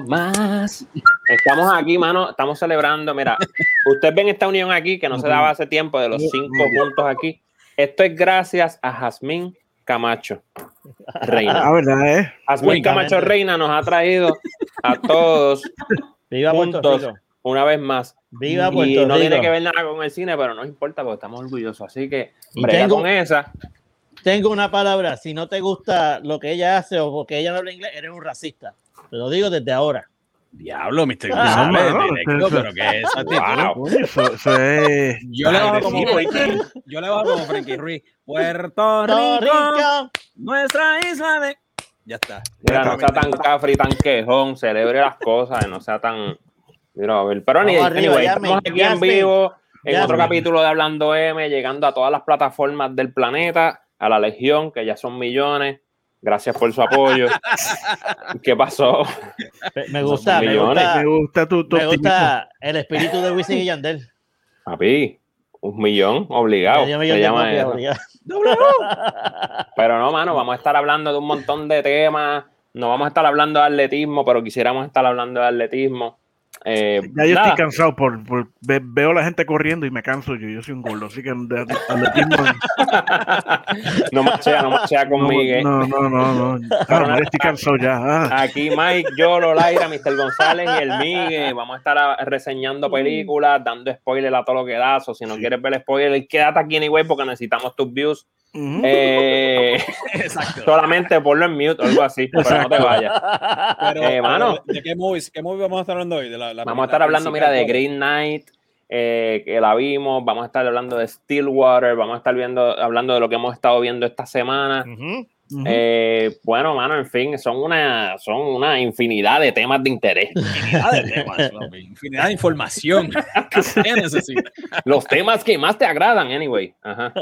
más. Estamos aquí, mano, estamos celebrando. Mira, ustedes ven esta unión aquí que no se daba hace tiempo de los cinco puntos aquí. Esto es gracias a Jazmín Camacho Reina. Ah, verdad, ¿eh? Jazmín Camacho Reina nos ha traído a todos Viva Puerto juntos una vez más. Viva Y Puerto no Rico. tiene que ver nada con el cine, pero no importa porque estamos orgullosos. Así que Y tengo- con esa. Tengo una palabra. Si no te gusta lo que ella hace o porque ella no habla inglés, eres un racista. Te lo digo desde ahora. Diablo, Mr. Ah, pero que. Wow. Eso, eso es. Yo le bajo como. Frankie, yo le bajo como Frankie Ruiz. Puerto Rico, Rico. nuestra isla de. Ya está. Mira, no sea tan cafre y tan quejón, celebre las cosas, no sea tan. Mira, a ver. Pero ni anyway, estamos aquí en vivo, en otro capítulo de Hablando M, llegando a todas las plataformas del planeta, a la Legión, que ya son millones. Gracias por su apoyo. ¿Qué pasó? Me- gusta, me gusta, Me gusta tu, tu me optimismo. gusta el espíritu de Wisin y Yandel. Papi, un millón, obligado. Medio se millón de llama copias, eso. obligado. Pero no, mano, vamos a estar hablando de un montón de temas. No vamos a estar hablando de atletismo, pero quisiéramos estar hablando de atletismo. Eh, Ya yo nada. estoy cansado por, por- ve- veo a la gente corriendo y me canso yo. Yo soy un gordo, así que de- de- atletismo. no machea, no machea no, conmigo. no, no, no, no. Claro, ya estoy cansado ya. Ah. Aquí Mike, yo, Lolaira, Mr. González y el Migue. Vamos a estar a- reseñando películas, dando spoiler a todo lo que da. O si no Sí. quieres ver spoiler, quédate aquí anyway porque necesitamos tus views. Eh, Exacto. solamente ponlo en mute o algo así, pero no te vayas. Pero, Eh, mano. ¿De qué movies? ¿Qué movie vamos a estar hablando hoy? De la, la Vamos a estar hablando, mira, de. Green Knight, eh, que la vimos. Vamos a estar hablando de Stillwater. Vamos a estar viendo, hablando de lo que hemos estado viendo esta semana. Ujú. Eh, bueno, mano, en fin, son una, son una infinidad de temas de interés. Infinidad de temas, infinidad de información que usted necesita. Los temas que más te agradan, anyway. Ajá.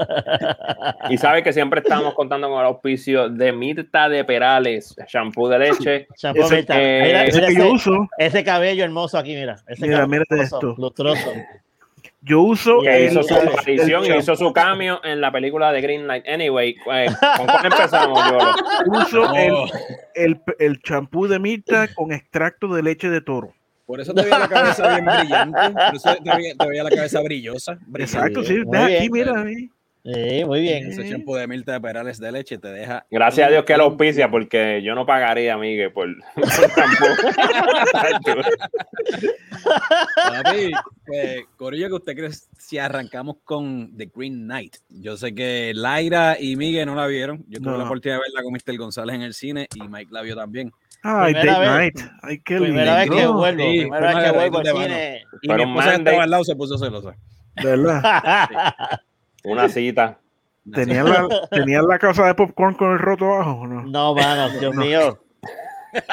Y sabes que siempre estamos contando con el auspicio de Mirta de Perales, shampoo de leche. Champú, Ese- Mirta. eh, Mira, Ese mira que yo ese, uso, ese cabello hermoso aquí, mira. Ese Mira, cabello lustroso, esto. lustroso. Yo uso Que el- hizo su aparición y hizo su cambio en la película de Green Knight. Anyway, eh, ¿con cuál empezamos, uso el, Oh, el, el champú de Mirta con extracto de leche de toro. por eso te veía la cabeza bien brillante. Por eso te veía, te veía la cabeza brillosa. brillante. Exacto, sí. muy Ve aquí, mira. ahí. Sí, muy bien. Ese shampoo de Mirta de Perales de leche te deja. Gracias a Dios que lo auspicia, porque yo no pagaría, Miguel, por, por shampoo. Papi, eh, Corillo, que usted cree si arrancamos con The Green Knight? Yo sé que Laira y Miguel no la vieron. Yo tuve No. la oportunidad de verla con Mr. González en el cine y Mike la vio también. Ay, Primera Date vez. Night. Ay, qué Primera vez que lindo. vuelvo, Sí, primera vez que vuelvo al cine. Y Pero mi un esposa estaba al lado se puso celosa. ¿Verdad? Una cita. ¿Tenían la, ¿Tenían la casa de popcorn con el roto abajo o no? No, mano, Dios mío.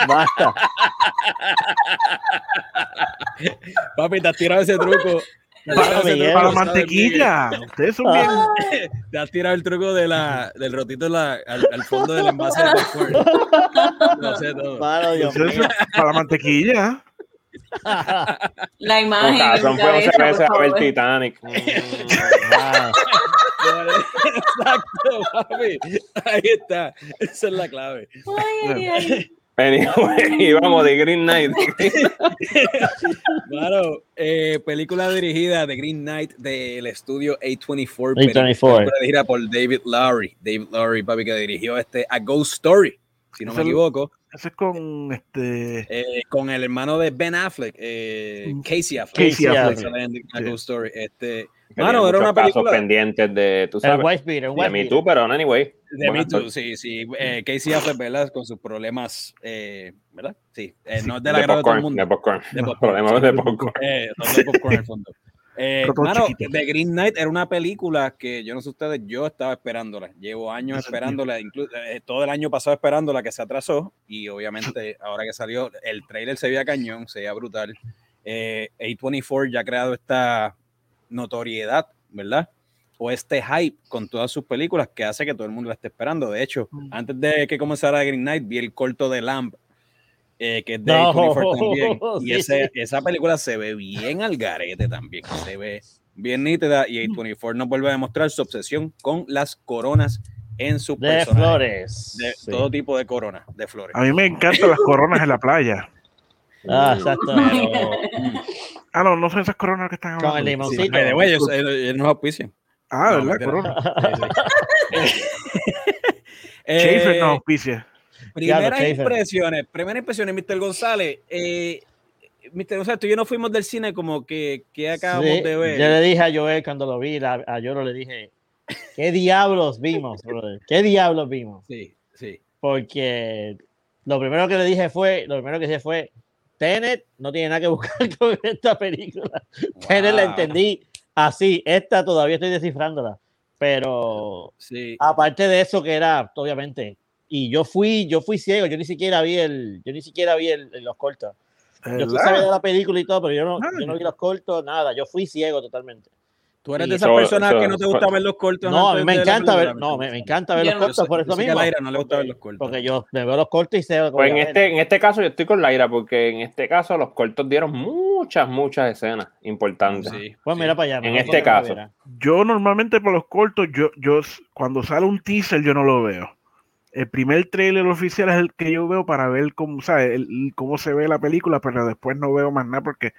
Basta. Papi, te has tirado ese truco. Para Miguel. Para la ¿sabes, mantequilla. Ustedes son bien. Ah? Te has tirado el truco de la, del rotito la- al, al fondo del envase de popcorn. Lo sé todo. Dios mío. son para la mantequilla. La imagen. en razón mi fue 11 cabeza, veces a ver. Titanic. Exacto, papi. Ahí está. Esa es la clave. Ay, ay, ay. Anyway, y vamos de Green Knight. Claro, eh, película dirigida de Green Knight del estudio A24. A24. película dirigida por David Lowry. David Lowry, papi, que dirigió este A Ghost Story, si no me equivoco, Eso es con este. eh, con el hermano de Ben Affleck, eh, Casey Affleck. Casey Casey Affleck. En A Sí. Ghost Story. Este, mano, era una casos película pendientes de, tú sabes, White Beater, el de White Me. Too, pero anyway. de Me Too, sí, sí. Eh, Casey Affleck, ¿verdad? Con sus problemas, eh, ¿verdad? Sí, eh, no es de agrado de todo el popcorn, mundo. de popcorn. De popcorn, problemas sí. de popcorn. Eh, no de popcorn en el fondo. Eh, mano, chiquito. The Green Knight era una película que yo no sé ustedes, yo estaba esperándola. Llevo años esperándola, inclu- eh, todo el año pasado esperándola que se atrasó y obviamente ahora que salió el trailer se veía cañón, se veía brutal. Eh, A24 ya ha creado esta notoriedad, ¿verdad? O este hype con todas sus películas que hace que todo el mundo la esté esperando. De hecho, Mm. antes de que comenzara Green Knight, vi el corto de Lamb, eh, que es de No, A24 también. Y sí, ese- sí. esa película se ve bien al garete también. Se ve bien nítida y A24 nos vuelve a demostrar su obsesión con las coronas en sus De personajes. flores. De Sí. todo tipo de corona, de flores. A mí me encantan las coronas en la playa. Ah, exacto. Pero, Ah, no, no son esas coronas que están hablando. Con el sí, limoncito. by the way, ellos, ellos- nos auspician. Ah, No, ¿verdad? Corona. Sí, sí. Schaefer Eh, no auspicia. Primeras impresiones, primeras impresiones, Mr. González. Eh, Mr. González, tú y yo no fuimos del cine como que, que acabamos Sí, de ver. Yo le dije a Joel cuando lo vi, la- a Yoro le dije, ¿qué diablos vimos, brother? ¿Qué diablos vimos? Sí, sí. Porque lo primero que le dije fue, lo primero que dije fue, Tenet no tiene nada que buscar con esta película. Tenet la Wow. entendí así, esta todavía estoy descifrándola. Pero Sí. aparte de eso que era, obviamente, y yo fui, yo fui ciego, yo ni siquiera vi el, yo ni siquiera vi el, los cortos. Yo sabía de la película y todo, pero yo no, yo no vi los cortos, nada. Yo fui ciego totalmente. Tú eres y de esas personas que no te gusta ver los cortos. No, a mí me encanta ver, no, me, me encanta ver Yo los no- cortos por yo eso sé que a mismo. Laira no le gusta ver los cortos. Porque yo me veo los cortos y sé lo Pues en ver. este, en este caso yo estoy con Laira porque en este caso los cortos dieron muchas, muchas escenas importantes. Sí, Pues sí. mira para allá. En este caso. Yo normalmente por los cortos, yo, yo cuando sale un teaser yo no lo veo. El primer trailer oficial es el que yo veo para ver cómo, ¿sabes? El- cómo se ve la película, pero después no veo más nada porque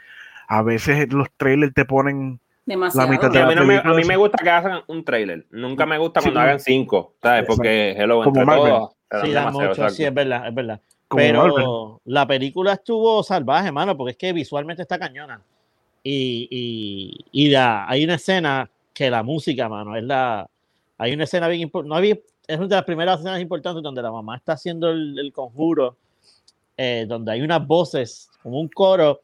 a veces los trailers te ponen Demasiado. mitad Y de a la mí, no me, a mí me gusta que hagan un trailer. Nunca me gusta Sí, cuando no. hagan cinco, ¿sabes? Porque hello, Como entre todos. Sí, da demasiado, mucho, exacto. sí, es verdad, es verdad. como Pero Marvel. la película estuvo salvaje, mano, porque es que visualmente está cañona. Y, y, y la- hay una escena que la música, mano, es la. Hay una escena bien importante. No había, es una de las primeras escenas importantes donde la mamá está haciendo el, el conjuro, eh, donde hay unas voces, como un coro,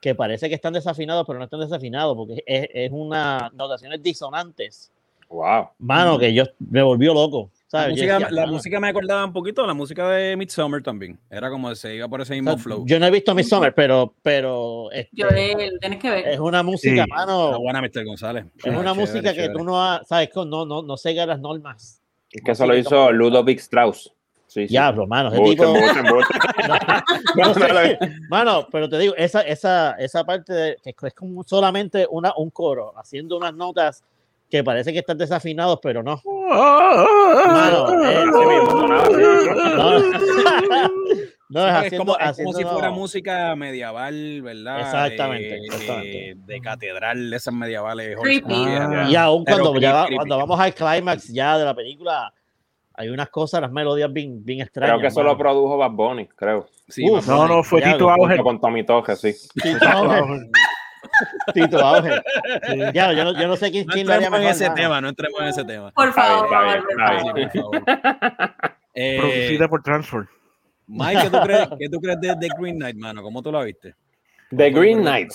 que parece que están desafinados, pero no están desafinados, porque es, es una notaciones disonantes. Wow. Mano, que yo me volvió loco. La ¿sabes? Yo música, decía, la música me acordaba un poquito a la música de Midsommar también. Era como se iba por ese O mismo sea, flow. Yo no he visto Midsommar, pero, pero este, Yo eh, lo tienes que ver. es una música, Sí. mano. Está buena, Mr. González. es Ah, una chévere, música que chévere. tú no, ha- sabes, que no, no, no las normas. Es que eso lo hizo Ludovic Strauss. Sí, sí. Diablo, mano. Ese tipo, no No, sé, mano, pero te digo, esa, esa, esa parte de, que es como solamente una, un coro, haciendo unas notas que parece que están desafinados, pero no. Mano, eh, sí. No, no es es haciendo, como, es como si fuera no. música medieval, ¿verdad? Exactamente, De, exactamente. de- de catedral, de esas medievales. Creepy. oscuras. Y aún cuando, ya creepy. cuando vamos al clímax ya de la película, hay unas cosas, las melodías bien, bien extrañas. Creo que eso lo produjo Bad Bunny, creo. Sí, Uf, No, no, fue Tito Auger. Con Tommy Toje, sí. Tito Auge. Tito Auge. Ya, yo, no, yo no sé quién, No quién lo haría en ese mano. tema, no entremos en ese tema. Por Está bien, favor, está bien, está. Eh, Producida por Transfer. Mike, ¿qué tú, crees, ¿qué tú crees de The Green Knight, mano? ¿Cómo tú la viste? The Green Knight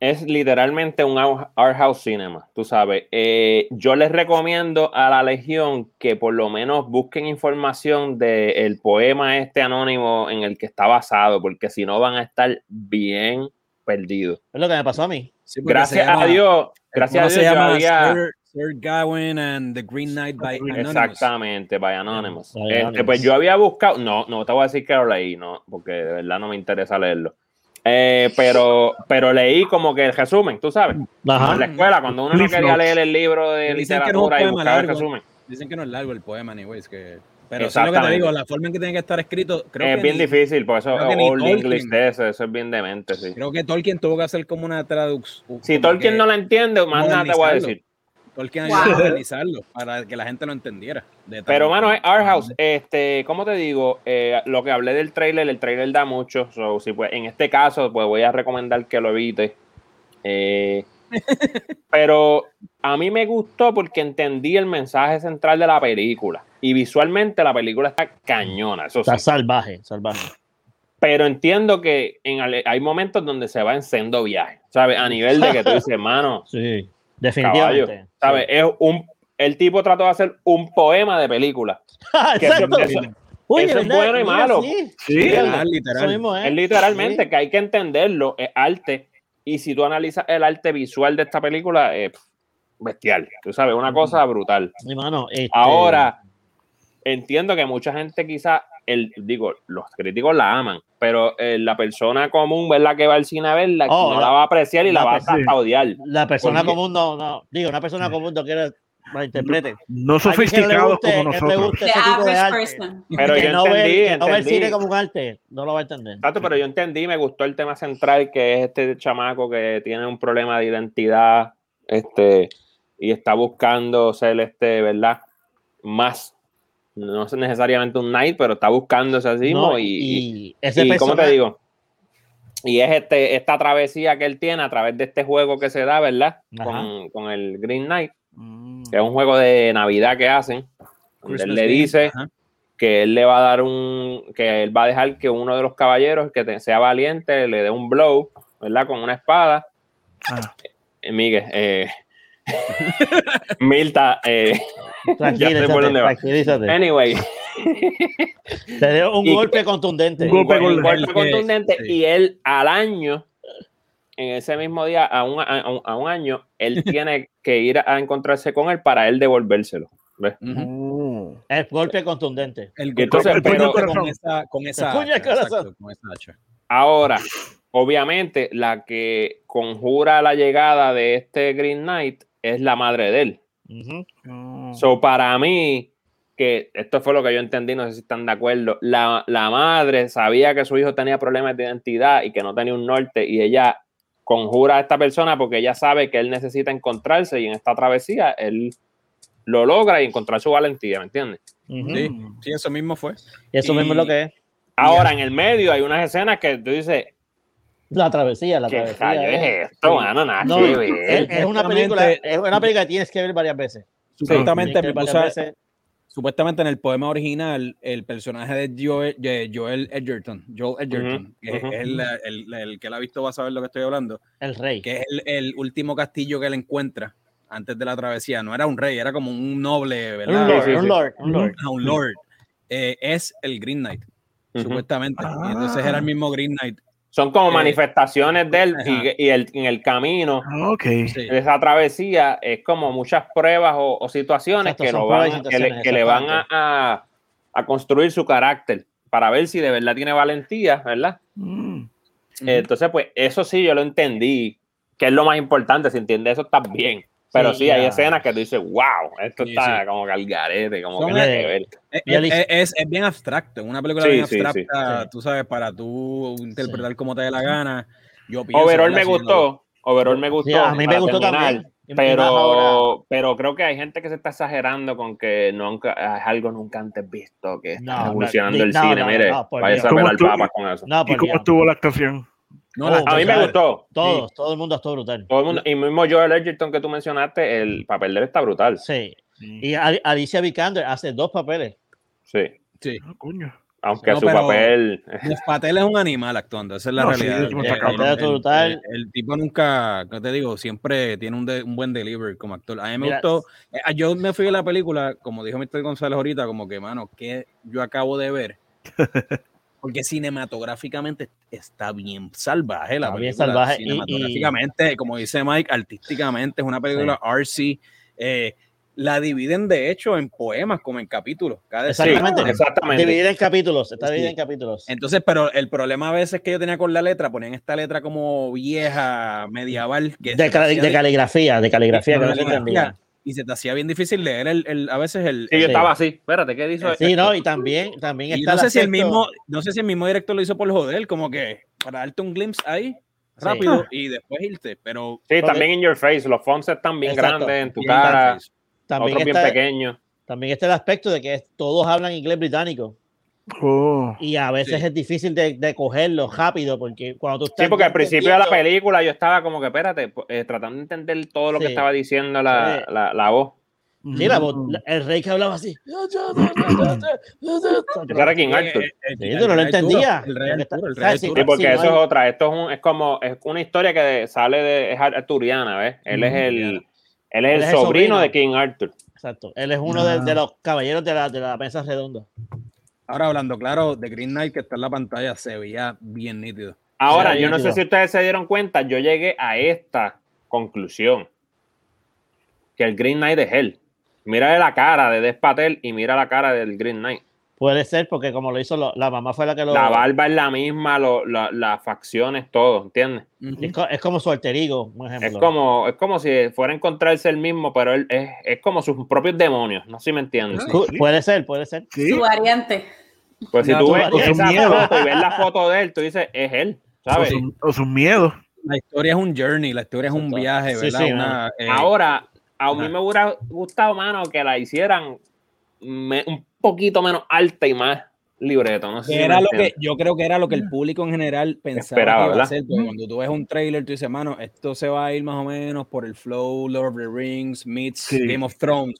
es literalmente un art house cinema, tú sabes. Eh, yo les recomiendo a la Legión que por lo menos busquen información del poema este anónimo en el que está basado, porque si no van a estar bien perdidos. Es lo que me pasó a mí. Sí, Gracias llama- a Dios, gracias a Dios se yo llama había... Sir, Gawain and The Green Knight by Anonymous. Exactamente, by Anonymous. By Este, Anonymous. pues yo había buscado, no, no te voy a decir que lo leí, no, porque de verdad no me interesa leerlo. Eh, pero, pero leí como que el resumen, tú sabes. En la Ajá. escuela, cuando uno no quería leer el libro de Dicen que no es literatura y buscaba el largo. resumen. Dicen que no es largo el poema, anyways. Que... Pero sí lo que te digo, la forma en que tiene que estar escrito, creo Es que bien ni- difícil, por eso Old Tolkien. English de eso, eso es bien demente, sí. Creo que Tolkien tuvo que hacer como una traducción. Si Tolkien no la entiende, más nada te voy a decir. Tolkien Wow. ayudó a modernizarlo para que la gente lo entendiera. Pero, mano, es Art House. Este, ¿cómo te digo? Eh, lo que hablé del trailer, el trailer da mucho. So, si, pues, en este caso, pues voy a recomendar que lo evite. Eh, pero a mí me gustó porque entendí el mensaje central de la película. Y visualmente la película está cañona, eso sí. Está salvaje, salvaje. Pero entiendo que en, hay momentos donde se va en sendo viaje, ¿sabes? A nivel de que tú dices, mano, Sí, caballo, definitivamente. ¿sabes? Es un, el tipo trató de hacer un poema de película. Que eso- Exacto. eso- Oye, eso es bueno y malo. sí. Sí, Literal, Eso literal. mismo es. Es literalmente Sí. que hay que entenderlo, es arte. Y si tú analizas el arte visual de esta película, es bestial. Tú sabes, una cosa brutal. Mano, este, Ahora, entiendo que mucha gente quizá, el, digo, los críticos la aman, pero eh, la persona común, ¿verdad? Que va al cine a verla, Oh, no la- la va a apreciar y la, la va a odiar. La persona Porque- común no, no, digo, una persona común no quiere malinterpreten. No le sofisticados guste- como nosotros. ese tipo de arte. Pero que yo no ve, entendí, no ve el entendí. cine como un arte, no lo va a entender. Exacto, pero yo entendí, me gustó el tema central, que es este chamaco que tiene un problema de identidad, este, y está buscando ser este, ¿verdad? Más, no es necesariamente un knight, pero está buscándose así mismo No, y, y- ese ¿cómo te digo? Y es este, esta travesía que él tiene a través de este juego que se da, ¿verdad? Con, con el Green Knight, Mm. que es un juego de Navidad que hacen. donde él le dice ajá. que él le va a dar un, que él va a dejar que uno de los caballeros que te- sea valiente le dé un blow, ¿verdad? Con una espada. Ah. Eh, Miguel, eh, Milta, eh, Tranquilízate, anyway, Te dio un Y- golpe contundente. Un golpe un golpe el que- contundente sí. y él al año, en ese mismo día, a un, a un- a un año, él tiene que ir a encontrarse con él para él devolvérselo. ¿ves? Ujú. Mm. El golpe contundente. El Y entonces, golpe pero- con esa, con esa hacha, exacto, con esa hacha. Ahora, obviamente, la que conjura la llegada de este Green Knight es la madre de él. Mm. So, para mí, que esto fue lo que yo entendí, no sé si están de acuerdo, la, la madre sabía que su hijo tenía problemas de identidad y que no tenía un norte y ella conjura a esta persona porque ella sabe que él necesita encontrarse y en esta travesía él lo logra y encontrar su valentía, ¿me entiendes? Sí, Mm. sí, eso mismo fue. Y eso mismo es lo que es. Ahora, en el medio hay unas escenas que tú dices, La travesía, la ¿qué travesía. eh. es esto, mano? Nada No, que ver. es, es una película, es una película que tienes que ver varias veces. Supuestamente, a- varias veces. supuestamente en el poema original, el personaje de Joel, de Joel Edgerton, Joel Edgerton, que es el, el- el que la ha visto va a saber lo que estoy hablando, El rey. que es el, el último castillo que él encuentra antes de la travesía. No era un rey, era como un noble, ¿verdad? Un lord, Sí, sí, un sí. lord, un lord. Ah, un lord. Eh, es el Green Knight, supuestamente. Y entonces Ah. era el mismo Green Knight. Son como Eh, manifestaciones de él y, y el, en el camino Ah, Ok. Sí. de esa travesía es como muchas pruebas o, o situaciones Exacto, que, lo van, que, le, situaciones, que le van a, a- a construir su carácter para ver si de verdad tiene valentía, ¿verdad? Mm. Entonces, pues eso sí, yo lo entendí, que es lo más importante, si entiendes eso, está bien. Pero sí, Sí, hay escenas que tú dices, wow, esto Sí, está sí. como galgarete, como Son que nada de- que ver. Es, Y Alicia- es- es- es bien abstracto, es una película Sí, bien abstracta, sí. tú sabes, para tú interpretar como te dé la gana. Yo pienso, Overall me gustó, overall me gustó. Sí, a mí me gustó terminar, también. Pero, pero creo que hay gente que se está exagerando con que nunca, es algo nunca antes visto, que está No, no, el no, cine. no, Mire, vaya a ¿Cómo tú- papas con eso. No, ¿Y cómo Dios. estuvo la actuación? No, Oh, A mí me gustó. Todos, todo el mundo estuvo brutal. Todo el mundo, y mismo Joel Edgerton que tú mencionaste, el papel de él está brutal. Sí. Y Al- Alicia Vikander hace dos papeles. Sí. Sí. Ah, coño. Aunque No, su papel. Jeff Patel es un animal actuando, esa es la No, sí, realidad. el tipo está Eh, el, Está brutal. el- el tipo nunca, ¿qué te digo? Siempre tiene un, de- un buen delivery como actor. A mí me Mira, gustó. eh, Yo me fui de la película, como dijo Mr. González ahorita, como que, mano, que yo acabo de ver. Porque cinematográficamente está bien salvaje la Está bien película. salvaje y- y- Cinematográficamente, como dice Mike, artísticamente es una película RC. eh, la dividen de hecho en poemas como en capítulos. Cada Sí, Exactamente. exactamente. Dividida en capítulos. Está Sí. dividida en capítulos. Entonces, pero el problema a veces que yo tenía con la letra, ponían esta letra como vieja, medieval, que De, de caligrafía, de caligrafía que no se entendía. Y se te hacía bien difícil leer el, el- a veces el. Sí, yo el- estaba así. Espérate, ¿qué dice? Sí, no, y también, también y está no sé si el mismo, no sé si el mismo director lo hizo por joder, como que para darte un glimpse ahí rápido y después irte, pero Sí, también in your face. Los fonts están bien Exacto. grandes en tu bien cara, también otros bien pequeños. también está el aspecto de que todos hablan inglés británico Oh. y a veces Sí. es difícil de, de cogerlo rápido porque cuando tú estás Sí, porque al principio de la película yo estaba como que, espérate, eh, tratando de entender todo lo que estaba diciendo la, Sí. la, la voz. Sí, la voz- Mm. el rey que hablaba así. Ese era King Arthur. Eh, eh, Sí, el tú no lo. El rey Arturo, el rey ¿sabes? Sí, Arturo. Sí, porque eso es otra. Esto es, un, es como es una historia que sale de es arturiana, ¿ves? Él es el él es el, sobrino, sobrino. de King Arthur. Exacto. Él es uno de, Ah. de los caballeros de la, de la mesa redonda. Ahora hablando claro, de Green Knight que está en la pantalla se veía bien nítido. Ahora, yo no sé si ustedes se dieron cuenta, yo llegué a esta conclusión. Que el Green Knight es él. Mira la cara de Des Patel y mira la cara del Green Knight. Puede ser, porque como lo hizo lo- la mamá fue la que lo. La barba es la misma, lo- la- las facciones, todo, ¿entiendes? Es, co- es como su alter ego, por ejemplo. Es como, es como si fuera a encontrarse el mismo, pero él es, es como sus propios demonios, no sé si me entiendes. Cu- Puede ser, puede ser. Sí. Su variante. Pues si No, tú ves esa Miedo. foto y ves la foto de él, tú dices, es él, O, ¿sabes? su- o sus miedos. La historia es un journey, la historia es un viaje, ¿verdad? sí, Una, eh, Ahora, a mí me hubiera gustado, mano, que la hicieran me- un poquito menos alta y más libreto, no sé si era lo que yo creo que era lo que el público en general pensaba Esperaba, que iba a hacer, porque cuando tú ves un trailer tú dices, mano, esto se va a ir más o menos por el flow Lord of the Rings meets Sí. Game of Thrones.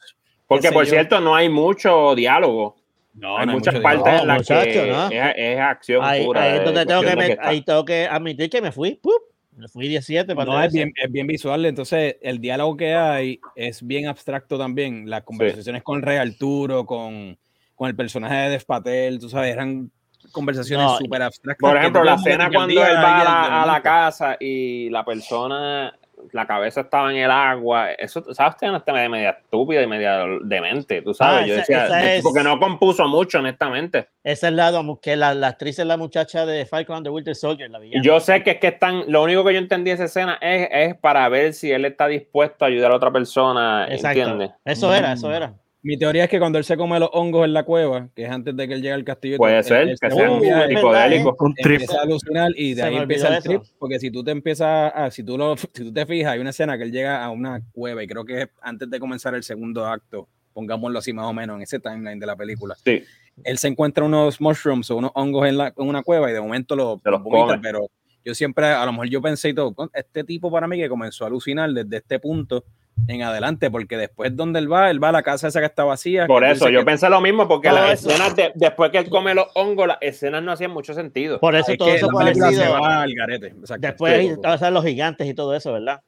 Porque, por yo. cierto, no hay mucho diálogo. No, hay no hay muchas mucho partes diálogo. en las No, que ¿no? es, es acción Ahí, pura. ahí de donde tengo que, me- está. ahí tengo que admitir que me fui. ¡pup! Me fui 17 para No, es bien, es bien visual, entonces el diálogo que hay es bien abstracto también. Las conversaciones con Rey Arturo, con, con el personaje de Dev Patel, tú sabes, eran conversaciones No, súper abstractas. Por que ejemplo, la que te cuando él va a la, a casa y la persona, la cabeza estaba en el agua, eso, ¿sabes? Tiene hasta media, media estúpida y media demente, tú sabes. Ah, Yo esa- decía, esa es- porque no compuso mucho, honestamente. Ese es el lado que la, la actriz es la muchacha de Falcon and the Winter Soldier, la villana. yo sé que es que están, lo único que yo entendí de esa escena es, es para ver si él está dispuesto a ayudar a otra persona, Exacto. ¿entiendes? Eso era, Mm. eso era. Mi teoría es que cuando él se come los hongos en la cueva, que es antes de que él llegue al castillo, Puede ser, él que se sea un psicodélico. Un trip. empieza a alucinar y de Se ahí empieza el trip, eso. porque si tú te empiezas a, si tú lo, si tú te fijas, hay una escena que él llega a una cueva y creo que es antes de comenzar el segundo acto, pongámoslo así más o menos en ese timeline de la película. Sí. Él se encuentra unos mushrooms o unos hongos en, la, en una cueva y de momento lo, Se los vomita, come. pero yo siempre, a lo mejor yo pensé y todo, "Con- este tipo para mí que comenzó a alucinar desde este punto en adelante, porque después donde él va, él va a la casa esa que está vacía. Por eso, yo que- pensé lo mismo, porque las eso. escenas, de- después que él come los hongos, las escenas no hacían mucho sentido. Por eso es todo eso película se va al garete. exacto. Después Sí. estaban los gigantes y todo eso, ¿verdad?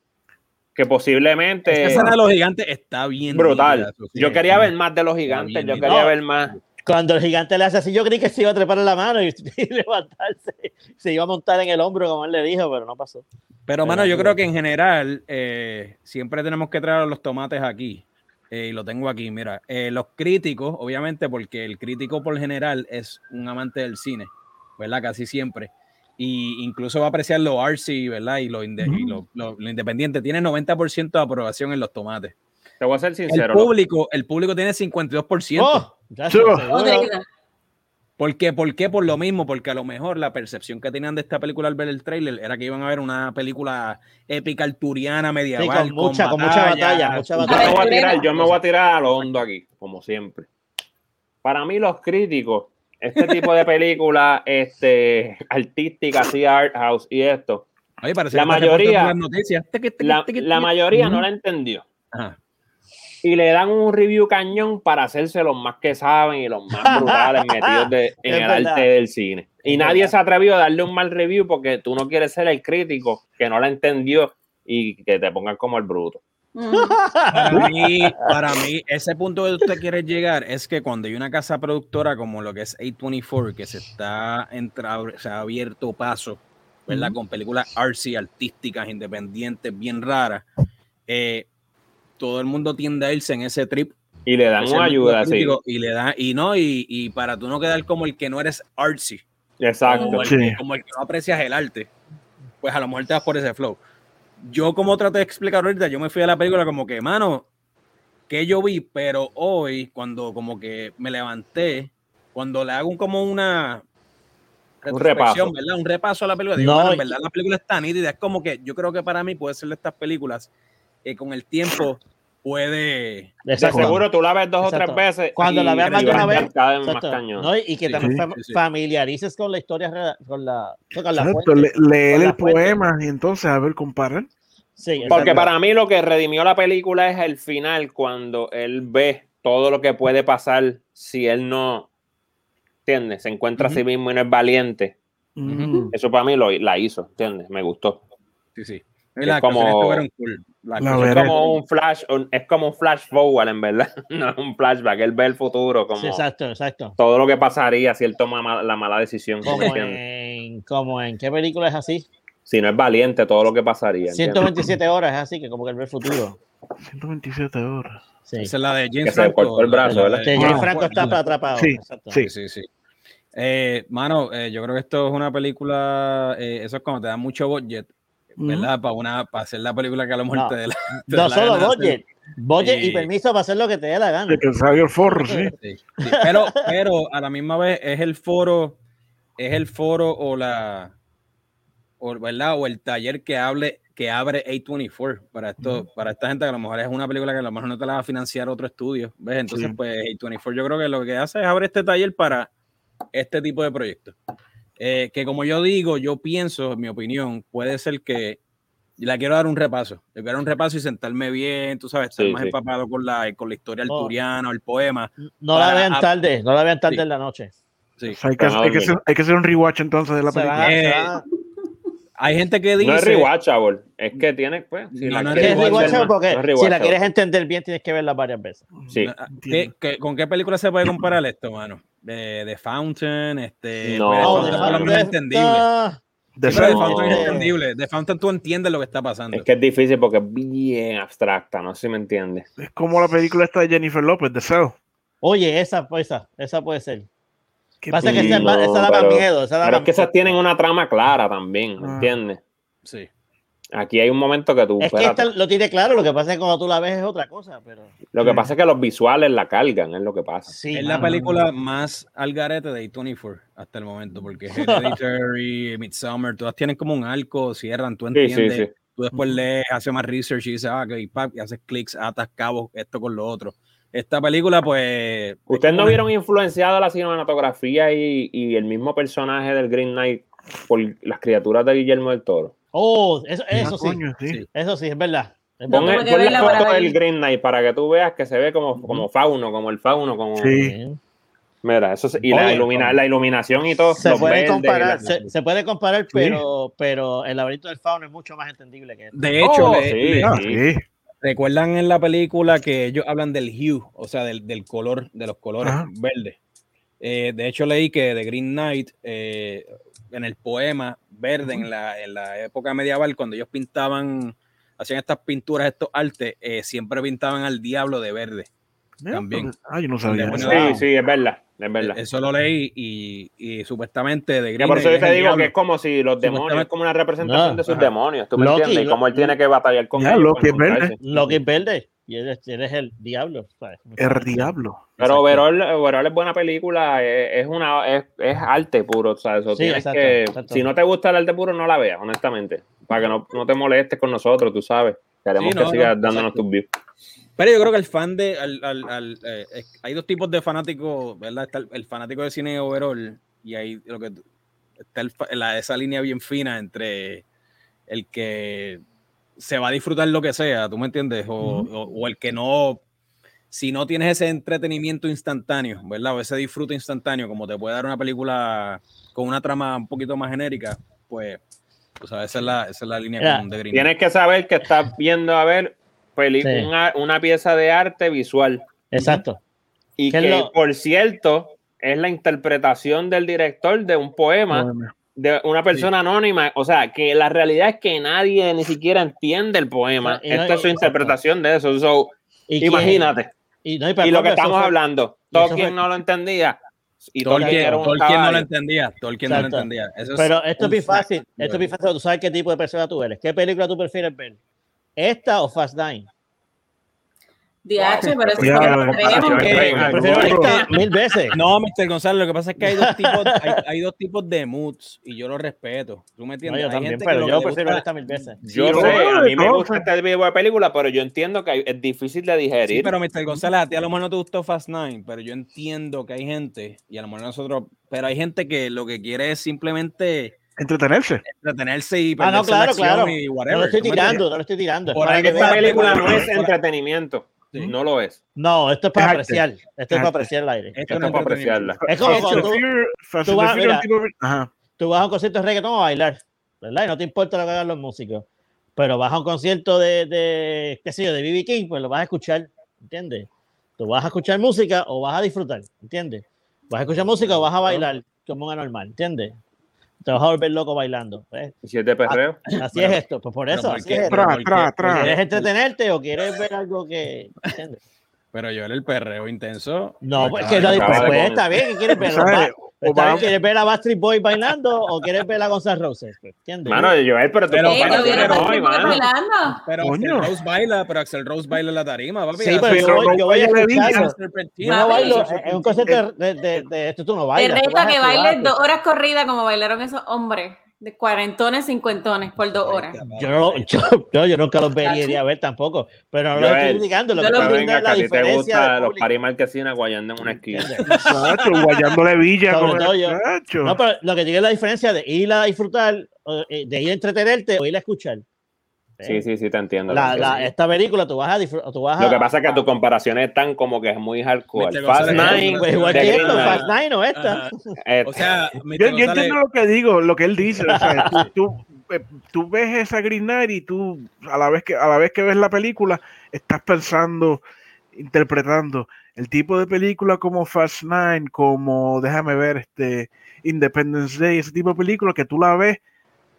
Que posiblemente. Esa escena de los gigantes está bien brutal. Yo quería ver más de los gigantes, bien yo quería No. ver más. Cuando el gigante le hace así, yo creí que se iba a trepar en la mano y, y levantarse. Se iba a montar en el hombro, como él le dijo, pero no pasó. Pero, mano, yo creo que en general eh, siempre tenemos que traer los tomates aquí. eh, y lo tengo aquí, mira. Eh, los críticos, obviamente, porque el crítico por general es un amante del cine, ¿verdad? Casi siempre. Y incluso va a apreciar lo artsy, ¿verdad? Y lo, inde- y lo, lo- lo independiente. Tiene 90% de aprobación en los tomates. Te voy a ser El sincero. lo- público, el público tiene 52%. ¡Oh! Ya Sí. ¿Por qué? ¿Por qué? Por lo mismo, porque a lo mejor la percepción que tenían de esta película al ver el tráiler era que iban a ver una película épica arturiana Sí, medieval. con mucha, con mucha batalla, mucha Yo me voy a tirar, yo me voy a tirar a lo hondo aquí, como siempre. Para mí, los críticos, este tipo de películas este, artísticas, así art house y esto, Oye, parece La mayoría- las noticias. La, la mayoría no la entendió. Ajá. Y le dan un review cañón para hacerse los más que saben y los más brutales metidos de- en Es el verdad. arte del cine. Y Es nadie verdad. se atrevió a darle un mal review porque tú no quieres ser el crítico que no la entendió y que te pongan como el bruto. Para mí, para mí, ese punto que usted quiere llegar es que cuando hay una casa productora como lo que es A24, que se está entra, se ha abierto paso, ¿verdad? Con películas artsy, artísticas, independientes, bien raras, eh, todo el mundo tiende a irse en ese trip. Y le dan una ayuda, sí. crítico, Y le da, y no, y, y para tú no quedar como el que no eres artsy, Exacto. como el, Sí. que, como el que no aprecias el arte, pues a lo mejor te vas por ese flow. Yo, como traté de explicar ahorita, yo me fui a la película como que, mano, que yo vi, pero hoy, cuando como que me levanté, cuando le hago como una Un repaso. ¿verdad? Un repaso a la película, digo, No, mano, en verdad la película está nítida, es como que yo creo que para mí puede ser de estas películas que con el tiempo puede... De seguro tú la ves dos o tres veces. Cuando la veas más de una vez, cada vez más Exacto. cañón. No, y, que Sí, también sí, sí, familiarices con la historia, con la, con la fuente. le- leer Con la el fuente. poema y entonces a ver comparar. Sí, Porque para mí lo que redimió la película es el final, cuando él ve todo lo que puede pasar si él no, ¿entiendes? Se encuentra a sí mismo y no es valiente. Mm. Eso para mí lo, la hizo, ¿entiendes? Me gustó. Sí, sí. Es como- cool. La Es como un flash, un- es como un flash forward, en verdad. No es un flashback, él ve el futuro, como Sí, exacto, exacto. todo lo que pasaría si él toma ma- la mala decisión. Como ¿entiendes? en, como en qué película es así. Si no es valiente, todo lo que pasaría. ¿entiendes? 127 horas es así, que como que él ve el futuro. 127 horas. Sí. Esa es la de Que James se le Franco. cortó el brazo, la- ¿verdad? Que James Franco está la- atrapado. Sí, exacto. sí. Sí, sí, sí. Eh, mano, eh, yo creo que esto es una película, eh, eso es cuando te dan mucho budget, ¿verdad? Para una, para hacer la película que a lo mejor No. te dé la- te No la solo budget. Budget y permiso para hacer lo que te dé la gana. De que salió el forro, sí. Sí, sí. Pero, pero a la misma vez es el foro, es el foro o la, o, ¿verdad? O el taller que hable, que abre A24 para esto, para esta gente que a lo mejor es una película que a lo mejor no te la va a financiar otro estudio, ¿ves? Entonces, Sí. pues A24 yo creo que lo que hace es abrir este taller para este tipo de proyectos. Eh, que como yo digo, yo pienso, en mi opinión, puede ser que la quiero dar un repaso. Le quiero dar un repaso y sentarme bien, tú sabes, estar Sí, más sí. empapado con la, con la historia Oh. arturiana, el poema. No la vean tarde, no la vean tarde Sí. en la noche. Sí. O sea, hay, que, hay, que hacer, hay que hacer un rewatch entonces de la película. Eh, Hay gente que dice. No es rewatchable, es que tiene, pues, si No, la no quieres rewatchable porque no es si la quieres entender bien tienes que verla varias veces. Sí. ¿Qué- qué- con qué película se puede comparar esto, mano? De, de Fountain, este. No, pues, Oh, Fountain menos es entendible. Ah, Sí, pero de No. Fountain es Eh. entendible. De Fountain tú entiendes lo que está pasando. Es que es difícil porque es bien abstracta, no sé si me entiendes. Es como la película esta de Jennifer López, de Cell. Oye, esa, esa, esa puede ser. Qué Pasa que esa, no, esa da más pero- miedo. Esa da Pero más es que esas tienen una trama clara también, ¿me Ah. entiendes? Sí. Aquí hay un momento que tú. Es que esta lo tiene claro, lo que pasa es que cuando tú la ves es otra cosa, pero Lo que pasa es que los visuales la cargan, es lo que pasa. sí. es la mano. película más al garete de A24 hasta el momento, porque Hereditary, Midsommar, todas tienen como un arco, cierran, tú Sí, entiendes. sí, sí. Tú después lees, haces más research y dices, ah, ok, pap, y haces clics, atas cabos, esto con lo otro. Esta película, pues. ¿Ustedes no vieron influenciado la cinematografía y, y el mismo personaje del Green Knight por las criaturas de Guillermo del Toro? Oh, eso, Ah, eso sí. coño, sí. Sí. Eso sí, es verdad. Es Pon, el- pon la foto del Green Knight para que tú veas que se ve como, como fauno, como el fauno, como. Sí. Mira, eso y la, Oye, ilumina, la iluminación y todo. Se puede comparar, se, se puede comparar, pero, pero el laberinto del fauno es mucho más entendible que esto. De hecho, Oh, le- sí. le- Ah, Sí. recuerdan en la película que ellos hablan del hue, o sea, del, del color, de los colores verdes. Eh, de hecho, leí que The Green Knight, eh, en el poema verde, en, la, en la época medieval, cuando ellos pintaban, hacían estas pinturas, estos artes, eh, siempre pintaban al diablo de verde. También. Ah, yo no sabía. Eso. Sí, sí, es verdad, es verdad. Eso lo leí y, y supuestamente Ya Green por eso yo es te digo que diablo. es como si los demonios es como una representación No, de sus ajá. demonios, ¿tú me Loki, entiendes? Y lo- cómo él tiene que batallar con Ya, ellos Loki para es verde. encontrarse. Lo que es verde, y eres, eres el diablo. ¿sabes? El diablo. Pero overall, overall es buena película, es, es una es, es arte puro, o sea, eso Sí, exacto, que, exacto. si no te gusta el arte puro, no la veas, honestamente, para que no, no te molestes con nosotros, tú sabes, queremos Sí, no, que sigas no, dándonos exacto. tus views. Pero yo creo que el fan de. al- al- al, eh, es- hay dos tipos de fanáticos, ¿verdad? Está el, el fanático de cine overall y hay lo que. Está el la- esa línea bien fina entre el que se va a disfrutar lo que sea, ¿tú me entiendes? O, o- o el que no. Si no tienes ese entretenimiento instantáneo, ¿verdad? O ese disfrute instantáneo, como te puede dar una película con una trama un poquito más genérica, pues. O sea, esa es la, esa es la línea de Green. Tienes que saber que estás viendo a ver Sí. una, una pieza de arte visual Exacto. y ¿Qué es que, lo- por cierto, es la interpretación del director de un poema Bueno, de una persona anónima, o sea, que la realidad es que nadie ni siquiera entiende el poema. Sea, y no- Esta es su exacto. interpretación de eso. So, Y imagínate. Y, no, y, Y lo que estamos fue- hablando, Tolkien fue- no lo entendía. Y Tolkien Tolkien, no lo entendía. Tolkien no lo Exacto. entendía. Eso es Pero esto es bien fácil. Esto es bien fácil. Tú sabes qué tipo de persona tú eres. ¿Qué película tú prefieres ver? ¿Esta o Fast Nine? DH, pero eso es mil veces. No, Mr. Gonzalo, lo que pasa es que hay dos tipos, hay, hay dos tipos de moods y yo lo respeto. ¿Tú me No, entiendes? yo hay también, gente pero que lo yo prefiero esta mil veces. Yo Sí, sé, no, a mí me no, gusta este tipo de película, pero yo entiendo que es difícil de digerir. Sí, pero Mr. González, a ti a lo mejor no te gustó Fast Nine, pero yo entiendo que hay gente, y a lo mejor nosotros, pero hay gente que lo que quiere es simplemente Entretenerse. entretenerse y Ah, no, claro, claro. y No lo estoy ¿tú me tirando, no lo estoy tirando. Es Por ahí que Esta película no es entretenimiento. Sí. No lo es. No, esto es para Es arte. apreciar. Esto es Es para apreciar el aire. Esto Esto no es para apreciarla. Es como cuando and tú, tú vas- mira. tú vas a un concierto de reggaetón a bailar, ¿verdad? Y no te importa lo que hagan los músicos. Pero vas a un concierto de, de qué sé yo, de BB King, pues lo vas a escuchar, ¿entiendes? Tú vas a escuchar música o vas a disfrutar, ¿entiendes? Vas a escuchar música o vas a bailar como un anormal, ¿entiendes? Te vas a volver loco bailando. ¿Y si es de perreo? Así Pero- es esto, pues por eso. ¿Quieres entretenerte o quieres ver algo que... ¿entiendes? Pero yo era el perreo intenso. No, pues que no, pues, pues, está bien, ¿qué quieres ver? Bien, va- ¿Quieres ver a Backstreet Boy bailando o quieres ver a Gonzalo Roses? Pues, ¿Entiendes? Mano, Joel, pero tú Pero- Ey, comparas ¿lo vieron con pero- hoy, Backstreet Boys mano. bailando? Pero Coño. Axel Rose baila, pero Axel Rose baila en la tarima, papi. Sí, pero yo Pero voy, no yo voy a de escucharlo. Yo no bailo, en un concierto de, de, de esto tú no Te bailas. tú reto vas a que bailes tú- dos horas corridas como bailaron esos hombres de cuarentones, cincuentones por dos horas. Yo, no, yo, yo, yo nunca los vería a ver tampoco, pero no lo estoy criticando. Lo yo que lo estoy venga, es que la a ti te diferencia gustan del los paris marquesinas guayando en una esquina. Chacho, guayándole Villa con el yo. No, pero lo que digo es la diferencia de ir a disfrutar, eh, de ir a entretenerte o ir a escuchar. Sí, sí, sí, te entiendo. La, la, esta película tú vas a disfrutar. Tú vas Lo a, que pasa es que tus comparaciones están como que es muy hardcore. Mr. Fast Nine, Pues igual que esto. Fast Nine o esta. Eh, O sea. Yo, entiendo lo que digo, lo que él dice. O sea, tú, tú, eh, tú ves esa Green Knight y tú, a la vez que, a la vez que ves la película, estás pensando, interpretando el tipo de película como Fast Nine, como, déjame ver, este Independence Day, ese tipo de película que tú la ves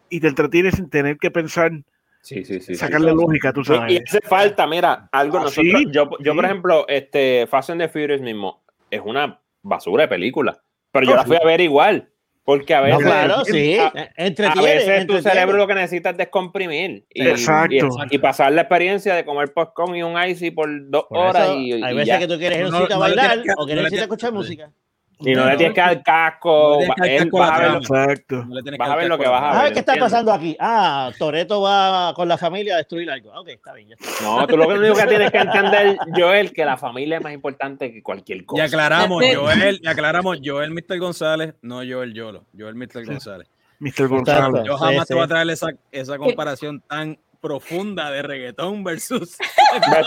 y te entretienes sin tener que pensar, Sí, sí, sí. sí. sacarle lógica, tú sabes. y hace falta, mira, algo Ah, nosotros, sí, yo, yo por ejemplo, este Fast and the Furious mismo es una basura de película, pero yo Oh, la fui sí. a ver igual, porque a No, veces, claro, sí. a, eh, a veces tu cerebro lo que necesita es descomprimir y, Exacto. y, y pasar la experiencia de comer popcorn y un icy por dos Por horas eso, y, hay veces ya. que tú quieres ir a un No, sitio a no bailar o quieres no ir a escuchar música. Y no le tienes que dar No casco, le tienes que dar él casco vas a ver, trama. Exacto. No le tienes Vas a ver lo que vas a la A ver. ver qué está ¿entiendes? pasando aquí. Ah, Toreto va con la familia a destruir algo. Ah, Ok, está bien. ya está. no, tú lo único que tienes que entender, Joel, que la familia es más importante que cualquier Y cosa. aclaramos, Sí. Joel, y aclaramos, Joel Mr. González, no Joel Yolo, Joel Mr. González. Mr. Gonzalo. Yo Sí, jamás te voy a traer esa, esa comparación tan profunda de reggaetón versus N'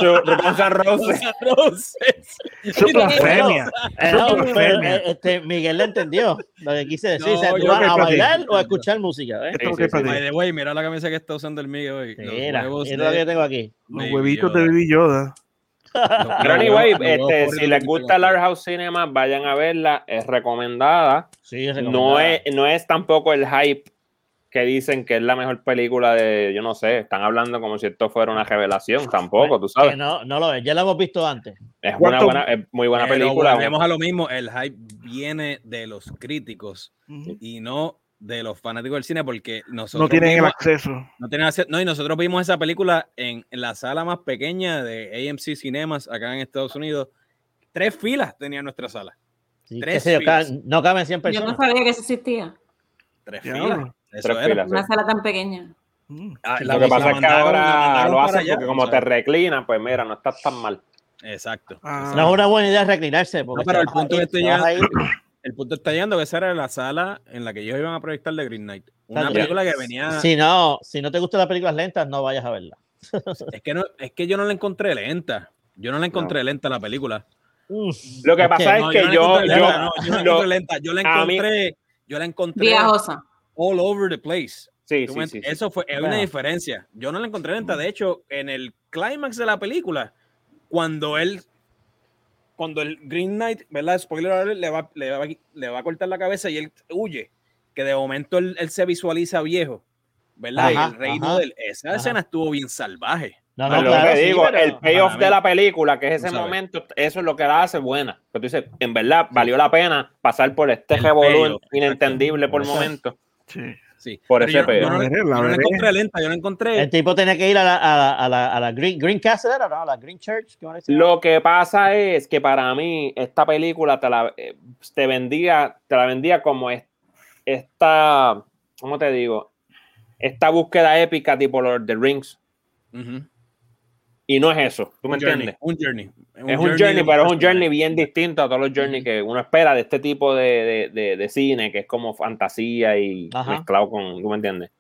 Roses. Es. Eh, no, es eh, este, Miguel le entendió lo que quise decir. No, o sea, tú yo vas creo a bailar o a escuchar música. ¿eh? Es Sí, es sí, para By ti. the way, mira la camisa que está usando el mío hoy. Los Mira, es lo que tengo aquí. Los huevitos de. Baby Yoda. Los- Pero los anyway, los este, si les gusta. Art House Cinema, vayan a verla, es recomendada. Sí, No recomendada. es, no es tampoco el hype que dicen que es la mejor película de, yo no sé, están hablando como si esto fuera una revelación, tampoco, tú Que sabes. no, no lo es. Ya lo hemos visto antes. Es una ¿Cuánto- buena, es muy buena Pero película. volvemos a lo mismo, el hype viene de los críticos y no de los fanáticos del cine porque nosotros No tienen el acceso. no tienen acceso- no, y nosotros vimos esa película en, en la sala más pequeña de AMC Cinemas acá en Estados Unidos. Tres filas tenía nuestra sala. Sí, Tres yo, filas. no caben 100 Yo personas. no sabía que eso existía. Tres filas. Eso era. filas. Una sala tan pequeña. Mm. Ah, Lo que pasa es que ahora lo hacen allá, porque como o te sea, reclinas, pues mira, no estás tan mal. Exacto. Ah. No es una buena idea reclinarse. Porque No, pero el punto El está llegando que esa era la sala en la que ellos iban a proyectar de Green Knight. Una película que venía. Si no, si no te gustan las películas lentas, no vayas a verla. Es que no, es que yo no la encontré lenta. Yo no la encontré lenta la película. Lo que Es pasa que es No, que yo, yo, la encontré, yo la encontré Viajosa. All over the place. sí, sí, sí. Eso fue es una diferencia. Yo no la encontré lenta. De hecho, en el clímax de la película, cuando él, cuando el Green Knight, ¿verdad? Spoiler alert, le va, le va, le va a cortar la cabeza y él huye, que de momento él, él se visualiza viejo, ¿verdad? Ajá, y el reino ajá, de él. Esa ajá. escena estuvo bien salvaje. No, Pues no, lo claro, que sí, digo, pero- el payoff de la película, que es ese momento, eso es lo que la hace buena. Que tú dices, en verdad, valió la pena pasar por este revolú inentendible por Exacto. Sí. Sí. Por ese yo, pedo. yo no, La yo no la encontré lenta, yo la encontré. El tipo tenía que ir a la, a la, a la, a la Green, Green Castle. ¿no? A la Green Church. Lo que pasa es que para mí esta película te la eh, te vendía, te la vendía como es- esta, ¿cómo te digo? Esta búsqueda épica tipo Lord of the Rings. Ujú. Y no es eso, ¿tú me Un journey, entiendes? Un journey. Es un journey, pero es un journey bien distinto a todos los journeys que uno espera de este tipo de, de- de- de cine, que es como fantasía y Ajá. mezclado con, ¿tú me entiendes?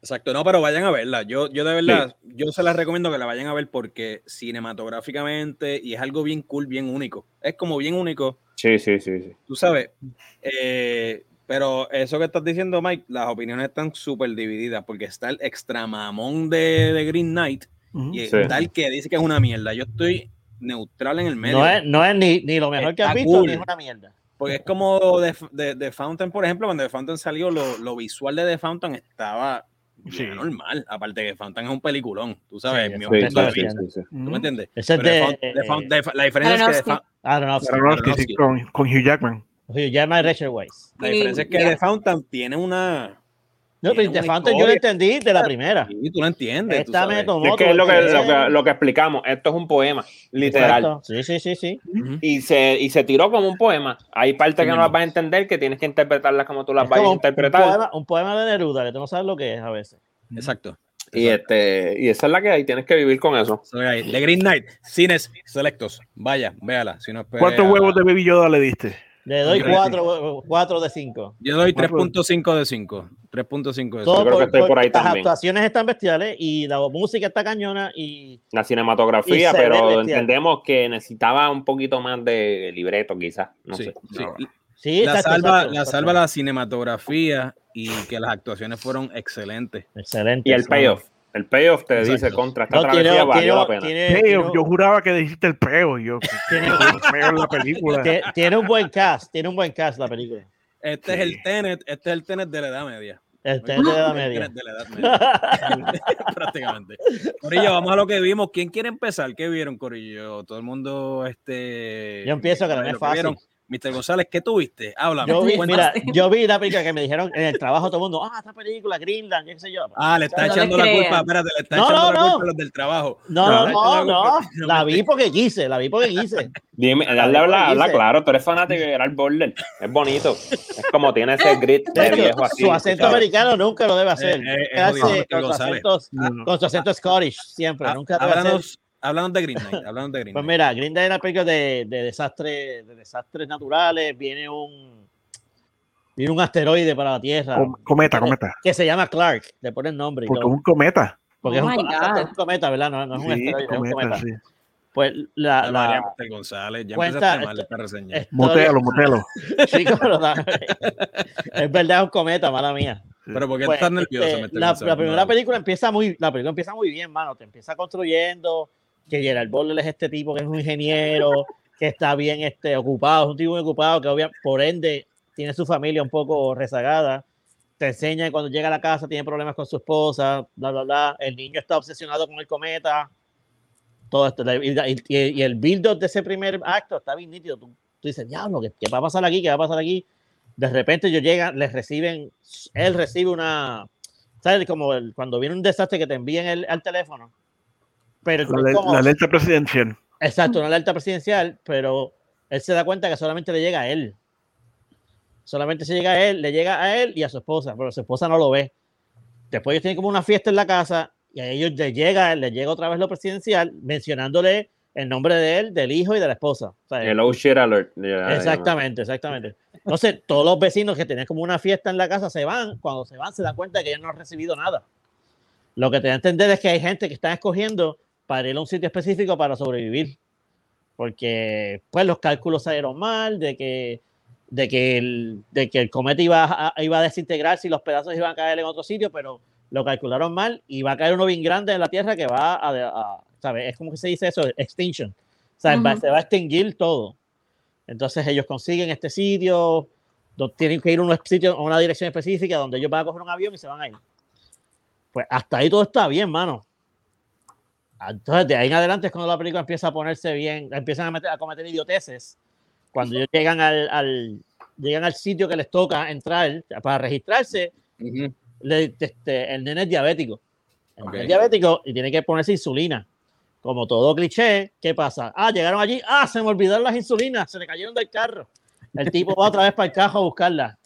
Exacto, no, pero vayan a verla. Yo, yo de verdad, yo se las recomiendo que la vayan a ver porque cinematográficamente y es algo bien cool, bien único. Es como bien único, Sí, sí, sí, sí. tú sabes. Eh, pero eso que estás diciendo, Mike, las opiniones están súper divididas porque está el extramamón de, de Green Knight. Y Sí. está el que dice que es una mierda. Yo estoy neutral en el medio. No es, no es ni, ni lo mejor que has Está visto, cool. ni es una mierda. Porque es como de, de, de Fountain, por ejemplo, cuando The Fountain salió, lo, lo visual de The Fountain estaba Sí. normal. Aparte que Fountain es un peliculón, tú sabes, Sí, mi sí. ¿Tú me entiendes? Ese es de- The Fountain- The Fountain- The- la diferencia es que Aronofsky. The con, con Hugh Jackman. Oye, llama a Rachel Weisz. la diferencia es que. The Fountain tiene una... No, yo lo entendí de la primera. Y tú lo entiendes. tú Esta me tomó Es que es lo que, lo, que, lo que explicamos. Esto es un poema, literal. Exacto. Sí, sí, sí, sí. Y se, y se tiró como un poema. Hay partes que no las vas a entender, que tienes que interpretarlas como tú las Es vayas a un, interpretar. poema, un poema de Neruda, que tú no sabes lo que es a veces. Exacto. y, este, y esa es la que hay, tienes que vivir con eso. The Green Knight, cines selectos. Vaya, véala. Si no espere ¿Cuántos huevos de Baby Yoda le diste? Le doy Increíble. 4 cuatro de 5. Yo doy Cuatro. 3.5 de 5. 3.5 de 5. Todo creo que estoy por ahí las también. actuaciones están bestiales y la música está cañona y La cinematografía, Y pero entendemos que necesitaba un poquito más de libreto, quizás. No Sí, sé. sí. No. sí, La exacto, salva, exacto, la exacto. salva la cinematografía y que las actuaciones fueron excelentes. Excelente. Y el sí. payoff. El payoff te Exacto. dice contra esta No, tiene, travesía tiene, valió la pena. tiene- Hey, tiene- yo, yo juraba que dijiste el peo. Yo, tiene- el peo en la película. tiene- tiene un buen cast, tiene un buen cast la película. Este es el Tenet, este es el Tenet de la edad media. El Tenet de la El media. Tenet de la edad media. Prácticamente. Corillo, vamos a lo que vimos. ¿Quién quiere empezar? ¿Qué vieron, Corillo? Todo el mundo, este. Yo empiezo, que no es fácil. vieron. Mr. González, ¿qué tuviste? Háblame. Yo vi, mira, yo vi la película que me dijeron en el trabajo todo el mundo, ah, esta película, Greenland, qué sé yo. Ah, le está No echando la culpa, espérate, le está No, echando no, la no. culpa a los del trabajo. No, no, no, echando no, la la vi porque quise, la vi porque quise. Dime, La dale, habla, habla claro, tú eres fanático de Gerard Butler. Es bonito. Es como tiene ese grit De viejo así. su acento ¿sabes? americano nunca lo debe hacer. Eh, eh, hace Mr. con, su González. acento, con su acento Scottish, siempre, Ah, nunca debe hacer. Háblanos de Green Knight. Háblanos de Green Pues Knight. mira, Green Day es una película de, de, desastre, de desastres naturales, viene un viene un asteroide para la Tierra Com- Cometa, cometa. que se llama Clark, le ponen nombre y Porque todo, un cometa. porque Oh es, un, es un cometa, ¿verdad? No, no es un Sí, asteroide, es un cometa, cometa. sí. Pues la, la María. González, ya cuenta empezaste mal esta- esta reseña. historia- Motelo, motelo. Pero da- es verdad, es un cometa, mala mía. Pero ¿por qué Pues, estás nervioso, este, la, la primera película empieza muy la película empieza muy bien mano te empieza construyendo que Gerard Butler es este tipo que es un ingeniero que está bien este ocupado es un tipo muy ocupado que obvia- por ende tiene su familia un poco rezagada te enseña que cuando llega a la casa tiene problemas con su esposa bla bla bla el niño está obsesionado con el cometa todo esto y, y- el build up de ese primer acto está bien nítido tú, tú dices diablo ¿qué, qué va a pasar aquí qué va a pasar aquí de repente ellos llegan, les reciben, él recibe una, ¿sabes? Como el- cuando viene un desastre que te envían el, al teléfono. Pero La, como- la alerta presidencial. exacto, una alerta presidencial, pero él se da cuenta que solamente le llega a él. Solamente se llega a él, le llega a él y a su esposa, pero su esposa no lo ve. Después ellos tienen como una fiesta en la casa y a ellos les llega, les llega otra vez lo presidencial mencionándole el nombre de él, del hijo y de la esposa. O sea, El shit alert. Ya, Exactamente, exactamente. Entonces, todos los vecinos que tenían como una fiesta en la casa se van. Cuando se van, se dan cuenta de que ellos no han recibido nada. Lo que te da a entender es que hay gente que está escogiendo para ir a un sitio específico para sobrevivir. Porque, pues, los cálculos salieron mal, de que, de que, el, de que el cometa iba a, iba a desintegrarse y los pedazos iban a caer en otro sitio, pero lo calcularon mal y va a caer uno bien grande en la Tierra que va a, a- ¿sabes? Es como que se dice eso, extinction. O sea, va- Ujú. se va a extinguir todo. Entonces ellos consiguen este sitio, tienen que ir a un sitio, a una dirección específica donde ellos van a coger un avión y se van a ir. Pues hasta ahí todo está bien, mano. Entonces de ahí en adelante es cuando la película empieza a ponerse bien, empiezan a, meter- a cometer idioteces. Cuando ellos llegan al, al- llegan al sitio que les toca entrar para registrarse, Ujú. le- este, el nene es diabético. El nene Ok. es diabético y tiene que ponerse insulina. Como todo cliché, ¿qué pasa? Ah, llegaron allí, ah, se me olvidaron las insulinas, se le cayeron del carro. El tipo va otra vez para el cajo a buscarlas.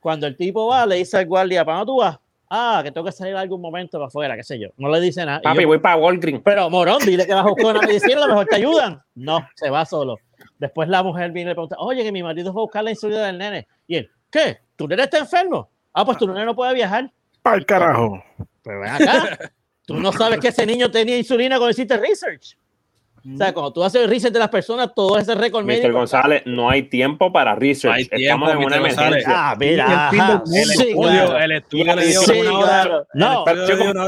Cuando el tipo va, le dice al guardia, ¿para dónde tú vas? Ah, que tengo que salir algún momento para afuera, qué sé yo. No le dice nada. Papi, yo, voy para Walgreens. pero morón, dile que vas a buscar una medicina, a lo mejor te ayudan. No, se va solo. Después la mujer viene y le pregunta, oye, que mi marido fue a buscar la insulina del nene. Y él, ¿qué? ¿Tu nene está enfermo? Ah, pues tu nene no puede viajar. Para el carajo. Pero ven acá. Tú no sabes que ese niño tenía insulina cuando hiciste research. O sea, cuando tú haces el research de las personas, todo ese récord Mr. médico. González, no hay tiempo para research. No hay Estamos tiempo, en una Mr. González. emergencia. Ah, mira. El estudio, claro. el estudio le dio Sí, una hora. claro. No, una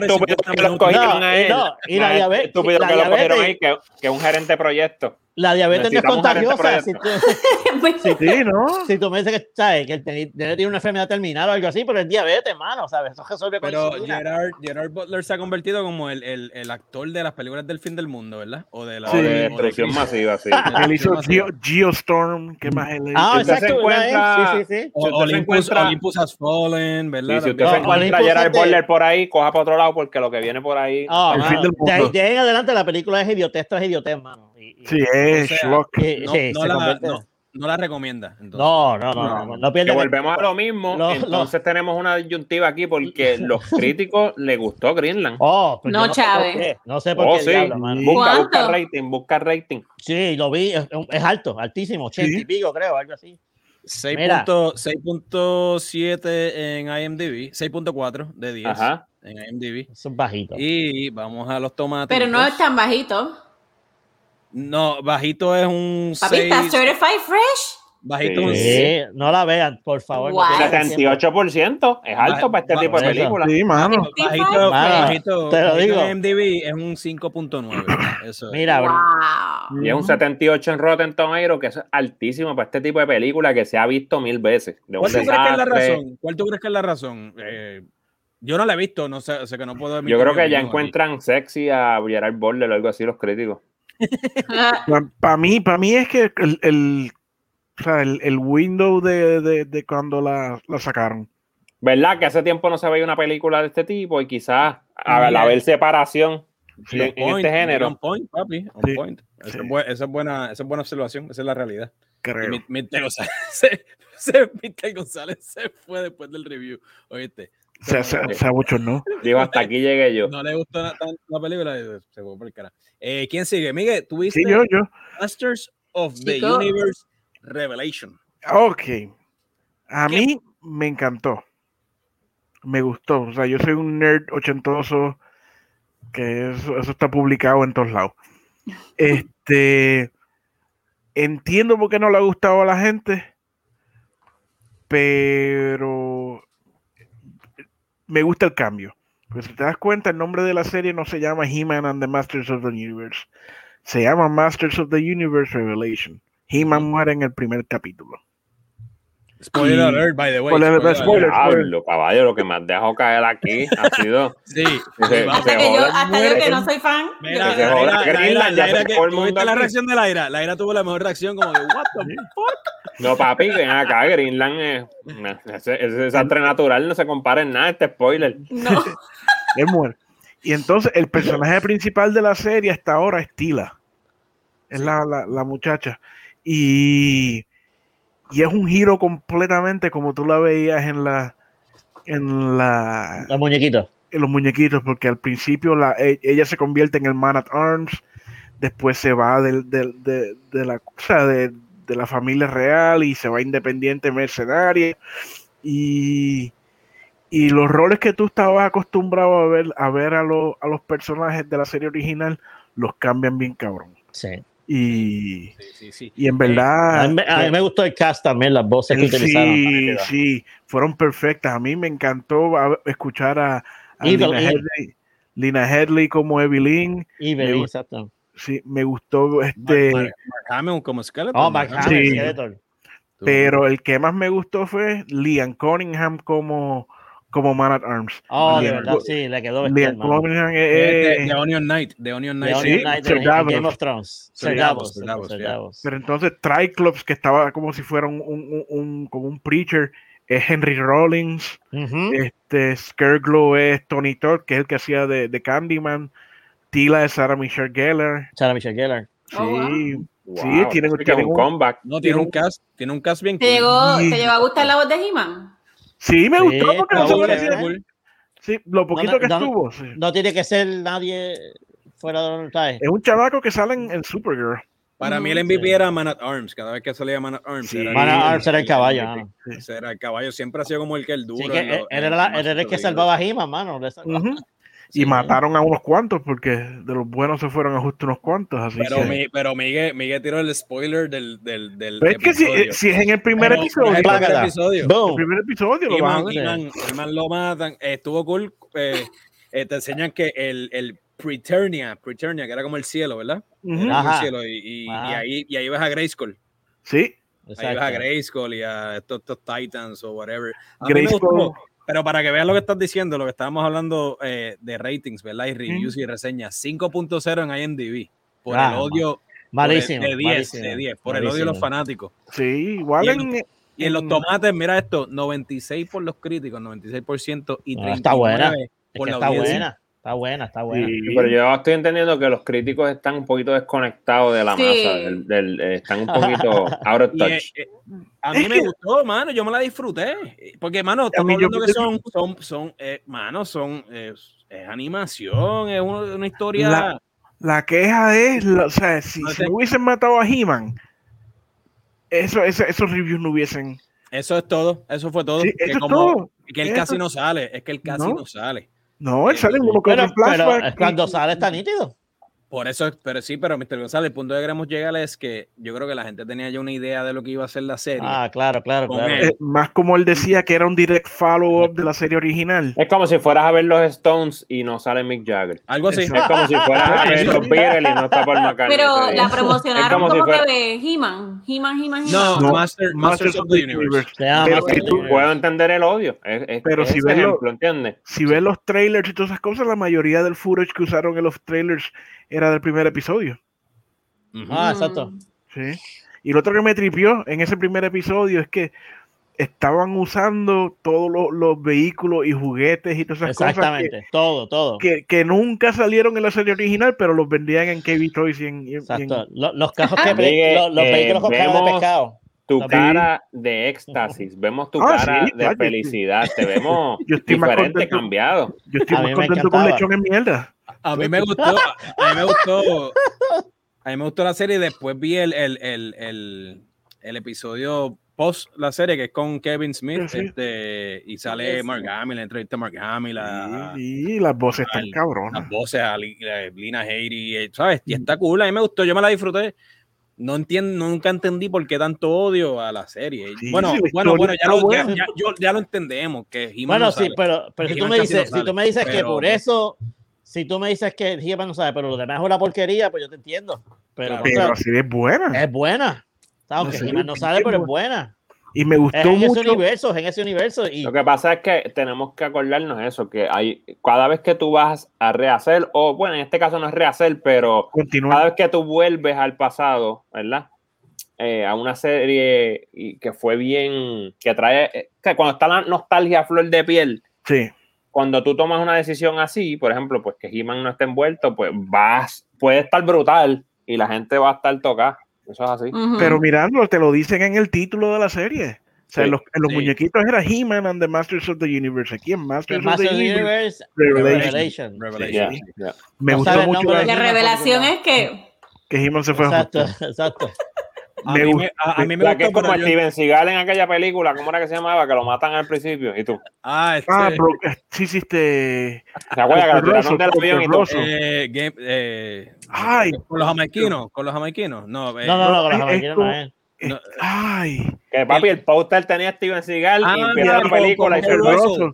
Estúpido 50 que lo cogieron No, a él. no, y la diabetes- estúpido que lo cogieron ahí, que, que un gerente de proyecto. La diabetes no es gerente contagiosa. Si tú, si, Sí, ¿no? si tú me dices que, ¿sabes? que el tener una enfermedad terminal o algo así, pero es diabetes, mano, ¿sabes? Eso resuelve Pero. Gerard, Gerard Butler se ha convertido como el, el, el actor de las películas del fin del mundo, ¿verdad? O de la Sí. O de destrucción masiva, sí. Él hizo. Geo- Geostorm, ¿qué más él Ah, usted se exacto. vez, encuentra- Sí, sí, sí. O- Si usted se Olympus, encuentra- Olympus has fallen, ¿verdad? Y si usted También. se No, encuentra a Olympus Gerard es de- Butler por ahí, coja para otro lado porque lo que viene por ahí. Ah, El fin del de, ahí, mundo. de ahí en adelante la película es idiotez tras idiotez, mano. Sí, es O sea, Schlock. y- No, sí, no se la, no, no la recomienda. entonces. no, no, no, no, no, no que volvemos a lo mismo. Entonces tenemos una disyuntiva aquí porque los críticos les gustó Greenland. Oh, pues No, yo sé por Chávez. qué, No sé por Oh, qué sí. diablo. Busca, busca rating, busca rating. Sí, lo vi, es, es alto, altísimo, 80 Sí. y pico, creo, algo así. 6 Mira. punto- 6.7 en IMDb, 6.4 de 10 Ajá. en IMDb. Eso es bajito. Y vamos a los tomates. pero no es tan bajito. No, bajito es un Papi, está 6. certified fresh. Bajito Sí. un Sí, 6. no la vean, por favor. tiempo. 78% es alto para este tipo de eso. películas. Sí, mano. Bajito, Mano, bajito, te lo digo. en IMDb es un 5.9. Eso es. Mira, bro, Wow. Y es un 78 en Rotten Tomatoes, que es altísimo para este tipo de película que se ha visto mil veces. De ¿Cuál tú crees que es la razón? ¿Cuál tú crees que es la razón? Eh, yo no la he visto, no sé, sé que no puedo Yo creo que ya aquí. encuentran sexy a Gerard Butler o algo así los críticos. Para mí, para mí es que el, el, o sea, el, el window de, de, de cuando la, la sacaron. ¿Verdad? Que hace tiempo no se veía una película de este tipo y quizás al Mira. haber separación Sí. en, Point, este género. On point, papi, on Sí, point. Esa, sí. es bue- esa es buena, esa es buena observación, esa es la realidad. Creo. Mi- Mr. González, se, se- Mr. González se fue después del review, oíste. Se, se, se abochornó. Digo, hasta aquí llegué yo. No le gustó tanto la película, se fue por el cara. Eh, ¿Quién sigue? Miguel, ¿tuviste Sí, yo, yo. Masters of the Chico. Universe Revelation? Ok. A mí me encantó. Me gustó. O sea, yo soy un nerd ochentoso que eso, eso está publicado en todos lados. Este. Entiendo por qué no le ha gustado a la gente, pero me gusta el cambio. Pues si te das cuenta, el nombre de la serie no se llama He-Man and the Masters of the Universe. Se llama Masters of the Universe Revelation. He-Man muere en el primer capítulo. Spoiler Y- alert, by the way. Spoiler alert, spoiler. Diablo, caballo, lo que me has dejado caer aquí ha sido. Sí. Se-. Hasta que yo, hasta yo que no soy fan. Mira, la, la, la, la, ya la, se que- fue el ¿tuviste mundo la aquí. reacción de Laira. Laira tuvo la mejor reacción, como de, what the fuck? No, papi, ven acá, Greenland es. Ese, ese desastre natural no se compara en nada, este spoiler. No. Él muere. Y entonces el personaje principal de la serie hasta ahora es Tila. Es la, la- la muchacha. Y, y es un giro completamente como tú la veías en la en la Los muñequitos. en los muñequitos, porque al principio la, e- ella se convierte en el Man at Arms, después se va del, del- de, de la o sea, de, de la familia real y se va independiente mercenaria. Y, y los roles que tú estabas acostumbrado a ver a ver a, los- a los personajes de la serie original los cambian bien cabrón. Sí. Y, Sí, sí, sí. y en A verdad mí, me- a mí me gustó el cast también, las voces que utilizaron. sí, sí, fueron perfectas. A mí me encantó a- escuchar a, a Evil, Lina, Evil. Headley, Lina Headley como Evelyn. Me gusta. exacto. Sí, me gustó este, Mark, Hamill como Skeleton. Oh, Mark Sí. Skeletor. pero el que más me gustó fue Liam Cunningham como, como Man at Arms. Oh, de Liam- verdad, sí, le quedó bestial, Liam mano. Cunningham De, de- es- de Onion Knight, de Onion De Knight. Onion sí, Knight Davos. Game of Thrones. Sir Sir Davos, Davos, Sir Davos, Sir yeah. Davos. pero entonces Triclops, que estaba como si fuera un, un- un- un- como un preacher, es Henry Rollins. Ujú. Este Scareglow es Tony Todd, que es el que hacía de, de Candyman. Tila es Sarah Michelle Gellar. Sarah Michelle Gellar. Sí, Oh, wow. Wow, Sí, sí que es tienen un un- comeback. No, tiene un cast, tiene un cast bien ¿Te llegó, Sí. ¿Te llegó a gustar la voz de He-Man? sí, me Sí, gustó porque no se bueno, parecía. cool. Sí, lo poquito No, que no, no. estuvo. sí. No tiene que ser nadie fuera de donde está. Es un chavaco que sale en, en Supergirl. Para mí el Sí. MVP era Man at Arms. Cada vez que salía Man at Arms. Sí. era Man at el- Arms era el caballo, mano. Ese era el caballo. Siempre ha sido como el que el duro. Sí, que él, él era, la- él era el que salvaba a. He-Man, mano. Le salvaba. Sí. Y mataron a unos cuantos porque de los buenos se fueron a justo unos cuantos. Así Pero, que- mi- pero Miguel, Miguel tiró el spoiler del, del, del Pero es que si, si es en el primer Pero, episodio, es el primer episodio. el Boom. primer episodio lo ver. He-Man- He-Man lo matan. Eh, estuvo cool. eh, eh, te enseñan que el, el Preternia, Preternia, que era como el cielo, ¿verdad? Era como el cielo, y, y- y ahí, y ahí ves a Grayskull. Sí, Ahí ves a Exacto. Grayskull y a estos, estos Titans o whatever. A mí me Grayskull. Pero para que veas lo que estás diciendo, lo que estábamos hablando eh, de ratings, ¿verdad? Y reviews y reseñas, 5.0 en IMDb. Por Ah, el odio por el- Malísimo. de 10, malísimo, de 10, por el odio de los malísimo. fanáticos. sí, igual Y el- en, Y en los Mm. tomates, mira esto, 96 por los críticos, 96% y No, 39 está buena. Es por que la está audiencia. buena. Está buena, está buena. Sí. Pero yo estoy entendiendo que los críticos están un poquito desconectados de la Sí. masa, del, del- eh, están un poquito out of touch. eh, eh, a mí me gustó, mano, yo me la disfruté. Porque, mano, estamos hablando que son, son, son, eh, mano, son, eh, es animación, es una, una historia. La- La queja es, la- o sea, si, No sé. hubiesen matado a He-Man, eso, eso- esos reviews no hubiesen. Eso es todo, eso fue todo. Sí, que eso es como- todo. Que él Eso- casi no sale, es que él casi No. no, sale. No, él sale en uno que Pero, pero cuando sale está nítido. Por eso, pero sí, pero Mr. González, el punto que queremos llegar es que yo creo que la gente tenía ya una idea de lo que iba a ser la serie. Ah, claro, claro, claro. eh, más como él decía que era un direct follow-up de la serie original. Es como si fueras a ver los Stones y no sale Mick Jagger. Algo así. Es como si fueras a ver los Beatles y no está Paul McCartney. Pero la promocionaron Es como como, si fuera- que de He-Man, He-Man, He-Man, No, He-Man. No, Master- Masters of the Universe. Pero Master si of the tú- Universe. Puedo entender el odio. Es, es- Pero es si ves lo- ejemplo, ¿entiendes? Si ves los trailers y todas esas cosas, la mayoría del footage que usaron en los trailers era del primer episodio. Ujú. Ah, exacto. Sí. Y lo otro que me tripió en ese primer episodio es que estaban usando todos los, los vehículos y juguetes y todas esas cosas que, Exactamente. Todo, todo. que, que nunca salieron en la serie original, pero los vendían en KB Toys y en, y en- y en- Exacto. Lo- Los cajos que los, los eh, vehículos con cara de vemos- pescado. Tu Sí. cara de éxtasis. Vemos tu Ah, cara sí, de claro, felicidad. Te vemos Yo estoy más diferente, cambiado. Yo estoy A más contento con lechón en mierda. A mí me gustó, a mí me gustó, a mí me gustó la serie y después vi el, el, el, el, el episodio post la serie que es con Kevin Smith este, y sale Sí. Mark Hamill, la entrevista a Mark Hamill, a, Y, y las voces están cabronas. las voces a a Lina Headey, eh, ¿sabes? Y está cool, a mí me gustó, yo me la disfruté. No entiendo, nunca entendí por qué tanto odio a la serie. Sí, bueno, sí, bueno, bueno, ya lo, ya, buena. ya- lo entendemos que He-Man Bueno, no sí, sale. pero, pero si tú me no dices, si tú me dices que por eso, si tú me dices que He-Man no sabe, pero lo demás es una porquería, pues yo te entiendo. Pero, Claro. Pero contra, la serie es buena. es buena. Aunque sé, He-Man no es sale, pero es buena. Y me Es gustó en ese mucho. universo, es en ese universo. Y Lo que pasa es que tenemos que acordarnos eso, que hay cada vez que tú vas a rehacer, o bueno, en este caso no es rehacer, pero cada vez que tú vuelves al pasado, ¿verdad? Eh, a una serie y que fue bien, que trae, eh, que cuando está la nostalgia a flor de piel, Sí. cuando tú tomas una decisión así, por ejemplo, pues que He-Man no esté envuelto, pues vas, puede estar brutal y la gente va a estar tocada. Eso es así. Ujú. Pero mirando, te lo dicen en el título de la serie. O sea, Sí, en los, en los sí. muñequitos era He-Man and the Masters of the Universe. Aquí en Masters The of the Master of the Universe. Universe, Revelation. Revelation. Revelation. Ya, ya. Me No gustó mucho la- revelación es que que He-Man se fue a Exacto, Houston. exacto. A Me mí me, a, a mí me La que gustó, es como yo- Steven Seagal en aquella película, ¿cómo era que se llamaba? Que lo matan al principio. ¿Y tú? Ah, este, Ah, bro, eh, sí, sí, este. ¿Te acuerdas que lo tiraron del avión y? Russell. eh, game- eh, Ay, con los jamaiquinos, con los jamaiquinos. No, eh, No, no, no, con los jamaiquinos no es. eh, No. ay. Que papi, el póster tenía a Steven Seagal Ah, y empieza ya, la película y con- se con. Russell.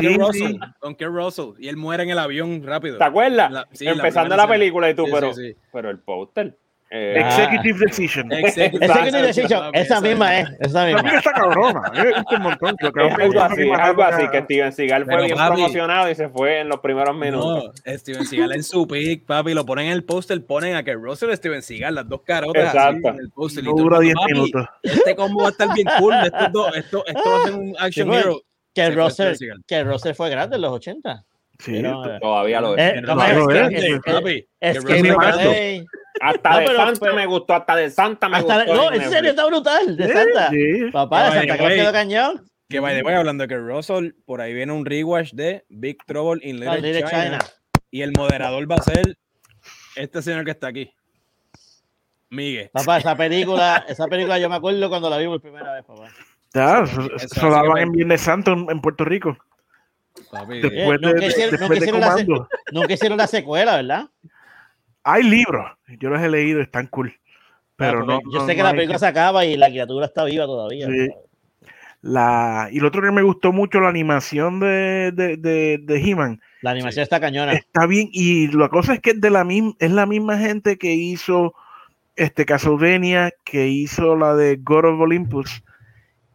Sí. Russell, con Kurt Russell, y él muere en el avión rápido. ¿Te acuerdas? La- sí, la Empezando la, escena. película y tú, Sí, pero, sí, sí. pero el póster. Eh, Ah. Executive Decision. Executive Decision, esa esa- misma es, esa misma. está cabrona. eh, Es un montón. Que es algo así, es algo así, que Steven Seagal fue bien papi. promocionado y se fue en los primeros minutos. No, Steven Seagal en su pick, papi, lo ponen en el póster, ponen a que Russell y Steven Seagal, las dos carotas así Exacto. en el póster. No dura mundo, 10 papi, minutos. Este combo va a estar bien cool, estos dos, esto, esto va a ser un action Sí, pues, hero. Que Russell, que Russell fue grande en los 80. Sí, Pero, esto- eh, Todavía lo es. que- Hasta No, de pero- Santa pero- me gustó, hasta de Santa me hasta- gustó. no, en serio, está brutal, de Santa. sí. Papá, de Santa Claus quedó cañón. Que by the way, hablando de que Russell, por ahí viene un rewatch de Big Trouble in Little, Little China, China. Y el moderador va a ser este señor que está aquí. Miguel. Papá, esa película, esa película yo me acuerdo cuando la vi por primera vez, papá. Ya, Eso- eso, eso hace daban en Viernes Santo en, en Puerto Rico. Papi, Después de, nunca de- hicieron- después de la se- Comando. Nunca hicieron la secuela, ¿verdad? Hay libros. Yo los he leído, están cool. Pero Ah, no. porque yo no- sé que no la hay- película se acaba y la criatura está viva todavía. Sí. La, y lo otro que me gustó mucho, la animación de, de, de, de He-Man. La animación está cañona. Está bien, y la cosa es que es de la misma, es la misma gente que hizo este Castlevania, que hizo la de God of Olympus,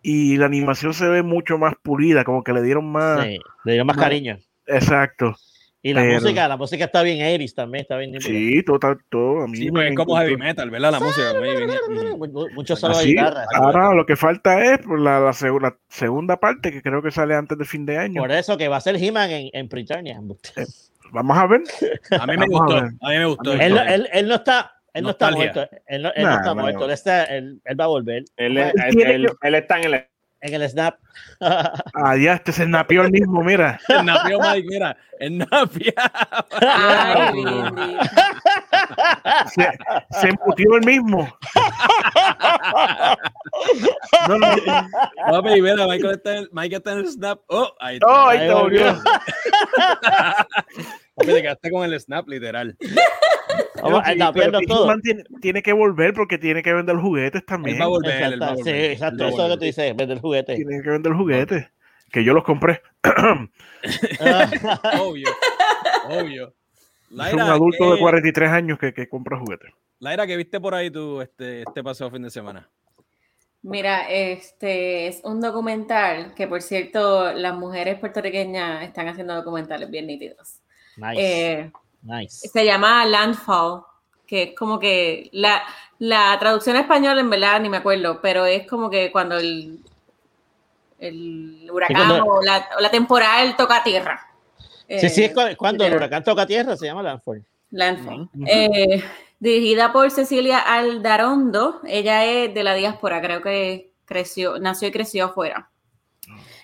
y la animación se ve mucho más pulida, como que le dieron más. Sí, le dio más más- cariño. Exacto. Y la pero- música, la música está bien Iris también, está bien. Sí, todo, todo. A mí Sí, me pues es como heavy metal, ¿verdad? La música. Mucho solo de guitarra. ahora lo que falta es la, la seg- la segunda parte que creo que sale antes de fin de año. Por eso que va a ser He-Man en, en Preturnia. Vamos a ver. A mí me Vamos a gustó. ver. A mí me gustó. Él, él, él no está, él no está Nostalgia. muerto. Él no, él no Nah, está bueno. muerto. Él, está, él, él va a volver Él, Él él- tiene él- él está en el. en el snap. Ah, ya, este se napió el mismo, mira. El napio, Mike, mira. El Lindy. Se, se emputió el mismo. No, no, Papi, mira, Michael está en, Mike está en el snap. Oh, ahí está. no, ahí volvió. volvió. Papi, te quedaste con el snap, literal. Vamos, está pero Big todo. Tiene, tiene que volver porque tiene que vender juguetes también. Él va a volver. él va a Exacto, sí, exacto. Eso es lo que tú dices, vender el juguete. Tiene que vender juguetes. Que yo los compré. Obvio. Obvio. Es un adulto de ¿qué- 43 años que, que compra juguetes. Laira, ¿qué viste por ahí tú este, este pasado fin de semana? Mira, este es un documental que, por cierto, las mujeres puertorriqueñas están haciendo documentales bien nítidos. Nice, Eh, nice. se llama Landfall, que es como que la, la traducción en español, en verdad, ni me acuerdo, pero es como que cuando el, el huracán cuando- o, la, o la temporal toca tierra. Sí, sí, es Eh, cu- cuando el literal. huracán toca tierra, se llama Landfall. Landfall. Eh, dirigida por Cecilia Aldarondo. Ella es de la diáspora, creo que creció, nació y creció afuera.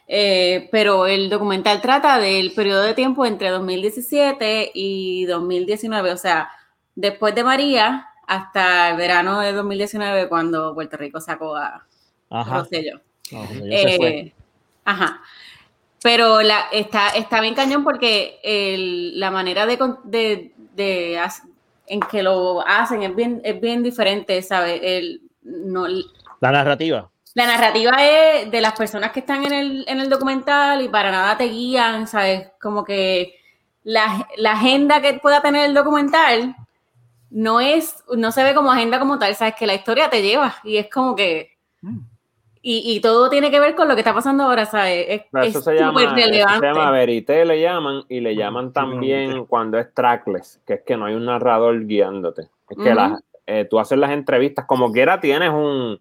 Eh, pero el documental trata del periodo de tiempo entre 2017 y 2019, o sea, después de María hasta el verano de 2019 cuando Puerto Rico sacó a Ajá. Rosselló. No, fue. Eh, ajá. Pero la, está, está bien cañón porque el- la manera de, de, en que lo hacen es bien, es bien diferente, ¿sabes? El, no, La narrativa. La narrativa es de las personas que están en el, en el documental y para nada te guían, ¿sabes? Como que la, la agenda que pueda tener el documental no es, no se ve como agenda como tal, ¿sabes? Que la historia te lleva y es como que... Mm. Y, y todo tiene que ver con lo que está pasando ahora, ¿sabes? Es, es Eso se llama, súper eso se llama verité, le llaman, y le llaman sí, también verité. cuando es trackless, que es que no hay un narrador guiándote. Es que las- eh, tú haces las entrevistas, como quiera tienes un.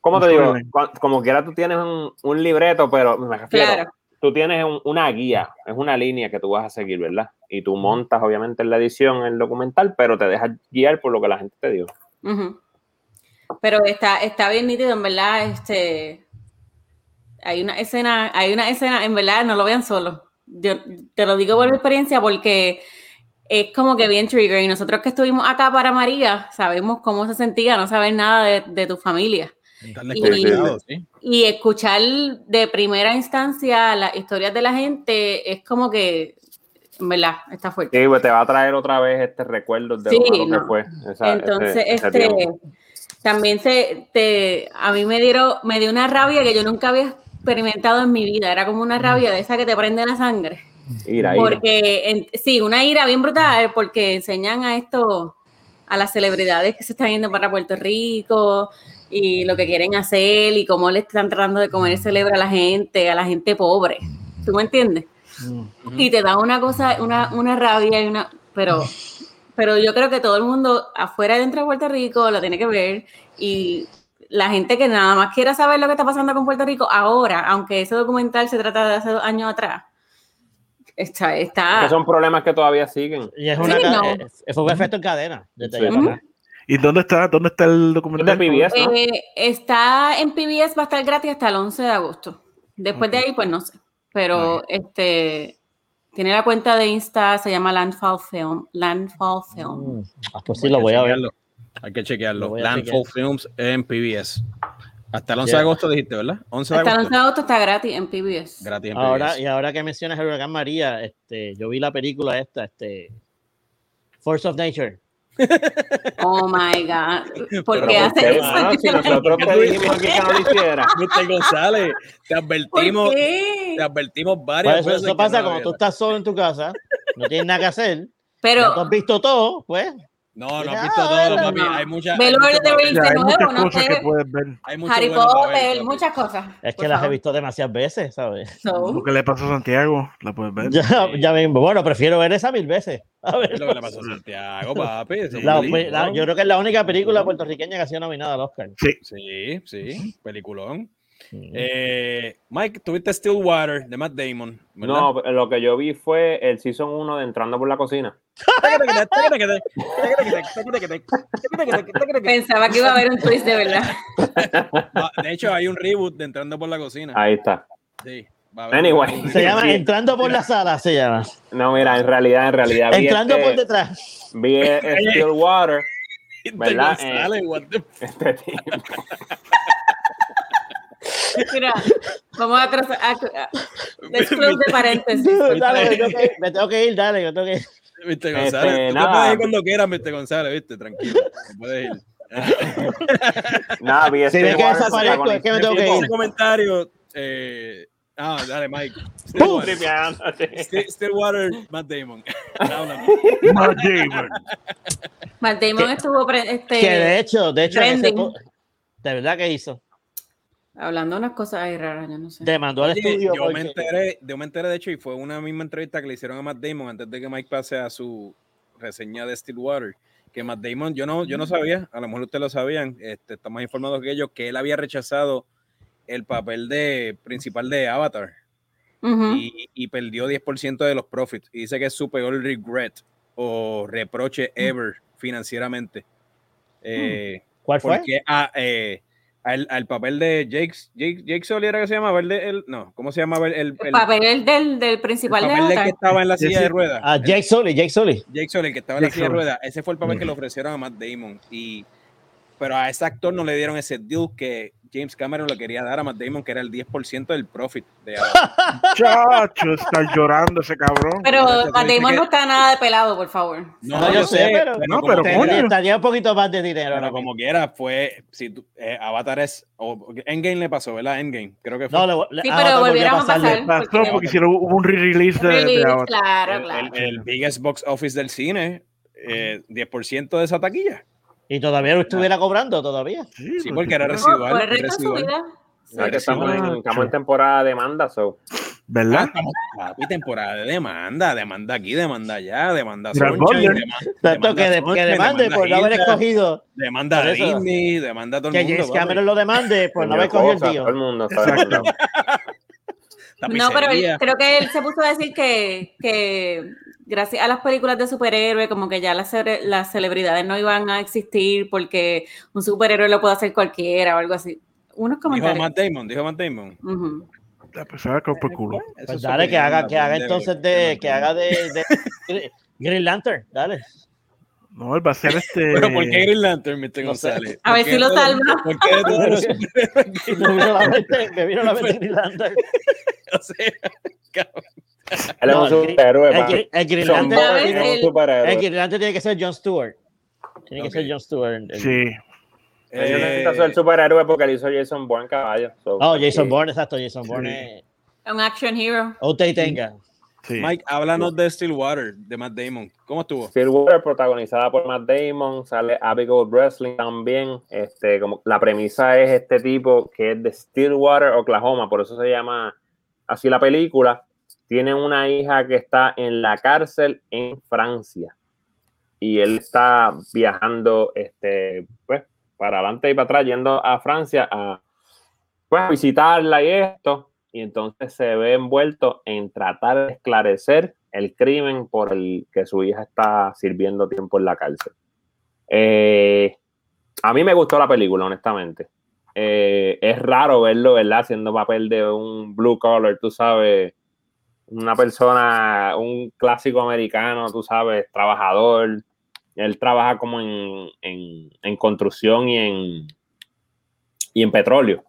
¿Cómo te digo? Como quiera tú tienes un, un libreto, pero me refiero, Claro. tú tienes un- una guía, es una línea que tú vas a seguir, ¿verdad? Y tú montas, obviamente, en la edición el documental, pero te dejas guiar por lo que la gente te dio. Pero está, está bien nítido, en verdad, este hay una escena, hay una escena, en verdad, no lo vean solo. Yo te lo digo por mi experiencia porque es como que bien trigger. Y nosotros que estuvimos acá para María, sabemos cómo se sentía no saber nada de, de tu familia. Y- desconectados, ¿sí? Y escuchar de primera instancia las historias de la gente es como que, en verdad, está fuerte. Sí, pues te va a traer otra vez este recuerdo de Sí, lo que no. fue. esa- Entonces, ese- ese este, también se, te, a mí me dieron, me dio una rabia que yo nunca había experimentado en mi vida. Era como una rabia de esa que te prende la sangre. Ira, ira. Porque, en- sí, una ira bien brutal, porque enseñan a esto, a las celebridades que se están yendo para Puerto Rico y lo que quieren hacer y cómo le están tratando de comer el cerebro a la gente, a la gente pobre. ¿Tú me entiendes? Y te da una cosa, una, una rabia y una. Pero, pero yo creo que todo el mundo afuera y dentro de Puerto Rico lo tiene que ver. Y la gente que nada más quiera saber lo que está pasando con Puerto Rico ahora, aunque ese documental se trata de hace dos años atrás, está. está Que son problemas que todavía siguen. Y es una, Sí, ca- no. fue un efecto en cadena. desde Sí. allá para acá. ¿Y dónde está, dónde está el documental? de PBS, ¿no? Eh, está en PBS, va a estar gratis hasta el 11 de agosto. Después de ahí, pues no sé. Pero este tiene la cuenta de Insta, se llama Landfall Film. Landfall Film. Mm. Ah, pues sí, lo voy a ver. Hay que Lo chequearlo. Landfall chequear. Films en PBS. Hasta el 11 Yeah. de agosto dijiste, ¿verdad? 11 de Hasta el 11 agosto. de agosto está gratis en PBS. Gratis en Ahora, PBS. y ahora que mencionas el huracán María, este, yo vi la película esta, este, Force of Nature. Oh my God. ¿Por Pero qué ¿por hace eso? Si nosotros te dijimos que no lo hiciera. Mr. González, te ¿Por advertimos, qué? te advertimos varias Pues eso, veces. eso pasa no cuando tú estás solo en tu casa, no tienes nada que hacer, ya tú Pero has visto todo, pues. No, no has visto todo, no. papi. Hay muchas. Hay mucho de hay nuevo, muchas no cosas sé. que puedes ver. Hay mucho Harry bueno ver, Potter, papi. muchas cosas. Es que las he visto demasiadas veces, ¿sabes? So, Lo que le pasó a Santiago, la puedes ver. Ya, ya mismo. Bueno, prefiero ver esa mil veces. A ver, Es lo que le pasó a Santiago, papi. la- la- yo creo que es la única película puertorriqueña que ha sido nominada al Oscar. Sí, sí, peliculón. Eh, Mike, tuviste Stillwater de Matt Damon. ¿verdad? No, lo que yo vi fue el season 1 de Entrando por la Cocina. Pensaba que iba a haber un twist de verdad. De hecho, hay un reboot de Entrando por la Cocina. Ahí está. Sí, va a haber Anyway. Se llama Sí. Entrando por la sala, se llama. No, mira, en realidad, en realidad Entrando este- por detrás. vi eh, Stillwater. ¿verdad? What the- Este tipo. Mira, vamos a trazar. Close de paréntesis. Dale, me tengo que ir, me tengo que ir, dale, me tengo que ir. Viste, Este, González. Tú te nada. puedes ir cuando quieras, Viste, González, viste, tranquilo. Te puedes ir. Nada, vi Si ves que desaparezco, es que me tengo que Ese ir. comentario. Eh, ah, dale, Mike. Stillwater. Still- Stillwater, Matt Damon. Matt Damon. Matt Damon estuvo este, Que de hecho, de hecho, ese de verdad que hizo. Hablando unas cosas ahí raras, yo no sé. Demandó al estudio. yo, me enteré, yo me enteré, de hecho, y fue una misma entrevista que le hicieron a Matt Damon antes de que Mike pase a su reseña de Stillwater. Que Matt Damon, yo no, yo no sabía, a lo mejor ustedes lo sabían, este, están más informados que ellos, que él había rechazado el papel de principal de Avatar y, y perdió 10% de los profits. Y dice que es su peor regret o reproche ever financieramente. Eh, ¿Cuál fue? porque a, eh, al, al papel de Jake, Jake, Jake Sully era que se llamaba, el, de- el- no, ¿cómo se llamaba el, el, El el- papel del, del el principal de papel del que estaba en la silla de ruedas? Ah, Jake Sully, Jake Sully. Jake Sully, el que estaba en la silla de ruedas, ese fue el papel que le ofrecieron a Matt Damon. Y, pero a ese actor no le dieron ese deal que James Cameron le quería dar a Matt Damon, que era el 10% del profit de Avatar. Chacho, está llorando ese cabrón. Pero Matt Damon que- no está nada de pelado, por favor. No, No, yo sé, pero- pero, No, como pero coño. Estaría un poquito más de dinero. pero como quiera, fue, si tú- eh, Avatar es, o Endgame le pasó, ¿verdad? Endgame, creo que fue. No, le- le- Sí, pero volviéramos a pasar. Pasó porque hicieron hubo un re-release de, de Release, Avatar. claro, el, claro. el- el biggest box office del cine, eh, 10% de esa taquilla. Y todavía lo estuviera cobrando, todavía. Sí, porque era claro. residual. Por el resto de su residual. vida. Ya que estamos, en, Ah, estamos en temporada de demanda, so. Ah, ¿Verdad? estamos, papi, temporada de demanda, demanda aquí, demanda allá, demanda demanda, que, de- que demande demanda por no haber escogido. demanda eso. Disney, demanda a todo Que el mundo. James papi. Cameron lo demande por no haber cogido el tío. Todo el mundo está Exacto. demandado. No, pero él- creo que él se puso a decir que, que gracias a las películas de superhéroes, como que ya las, cele- las celebridades no iban a existir porque un superhéroe lo puede hacer cualquiera o algo así. Unos Dijo comentarios. Matt Damon, dijo Matt Damon. La persona con por culo. Pues es dale, que haga, que haga entonces de, que haga de, de Green Lantern, dale. No, él va a ser este. Pero ¿por qué Green Lantern, Mr. No sé. González? A ver ¿Por qué si lo salva. ¿Por qué me vino la mente Green Lantern. O sea, cabrón. Él es No, un el Green- superhéroe, El, el tiene- un que ser John Stewart. Tiene que Ok. ser John Stewart. el- el- Sí. Ellos Eh, necesitan ser el superhéroe porque él hizo Jason Bourne caballo. so. Oh, Jason Sí. Bourne, exacto. Jason Bourne Sí. es. Un action hero. Usted tenga. Sí. Mike, háblanos de Stillwater, de Matt Damon. ¿Cómo estuvo? Stillwater, protagonizada por Matt Damon, sale Abigail Breslin también. Este, como la premisa es este tipo que es de Stillwater, Oklahoma, por eso se llama así la película. Tiene una hija que está en la cárcel en Francia y él está viajando, este, pues, para adelante y para atrás, yendo a Francia a, pues, visitarla y esto. Y entonces se ve envuelto en tratar de esclarecer el crimen por el que su hija está sirviendo tiempo en la cárcel. Eh, a mí me gustó la película, honestamente. Eh, es raro verlo, ¿verdad? Haciendo papel de un blue collar, tú sabes, una persona, un clásico americano, tú sabes, trabajador. Él trabaja como en, en, en construcción y en, y en petróleo.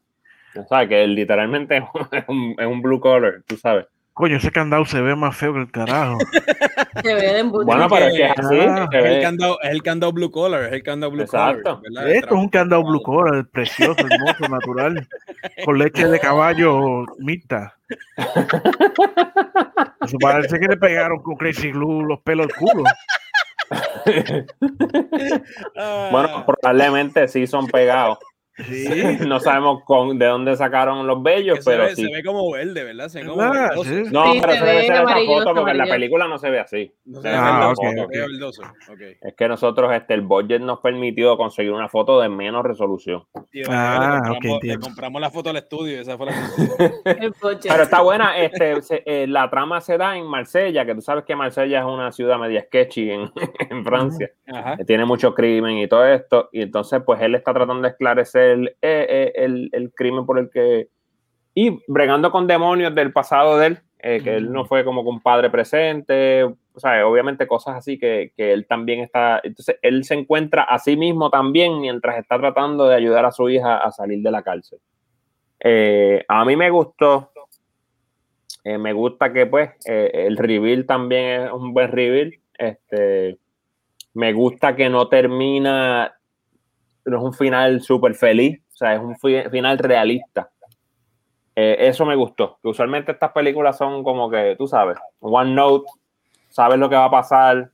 O sea, que él literalmente es un, es un blue collar, tú sabes. Coño, ese candado se ve más feo que el carajo. Se ve de. Bueno, pero es que es así. Ah, Es el, candado, es el candado blue collar, es el candado blue Exacto. collar. Esto es un candado blue collar, precioso, hermoso, natural, con leche de caballo mixta. Eso parece que le pegaron con Crazy Glue los pelos al culo. Bueno, probablemente sí son pegados. Sí. No sabemos con, de dónde sacaron los bellos, se, pero ve, sí. se ve como verde, ¿verdad? Se ve como. Sí. No, Sí, pero se debe ve ser esa amarilloso, foto porque en la película no se ve así. No se Debe ve ser Ah, foto. Se ve verdoso. Ok. Es que nosotros, este, el budget nos permitió conseguir una foto de menos resolución. Y Ah, le, ok, compramos, le entiendo. compramos la foto al estudio y esa fue la coche. Pero está buena, este, se- eh, la trama se da en Marsella, que tú sabes que Marsella es una ciudad media sketchy en, en Francia. Ajá. que tiene mucho crimen y todo esto, y entonces pues él está tratando de esclarecer eh, eh, el, el crimen por el que... Y bregando con demonios del pasado de él, eh, que él no fue como que un padre presente, o sea, obviamente cosas así que, que él también está... Entonces él se encuentra a sí mismo también mientras está tratando de ayudar a su hija a salir de la cárcel. Eh, a mí me gustó, eh, me gusta que pues eh, el reveal también es un buen reveal, este me gusta que no termina, no es un final súper feliz, o sea, es un fi- final realista. Eh, eso me gustó, que usualmente estas películas son como que, tú sabes, one note, sabes lo que va a pasar.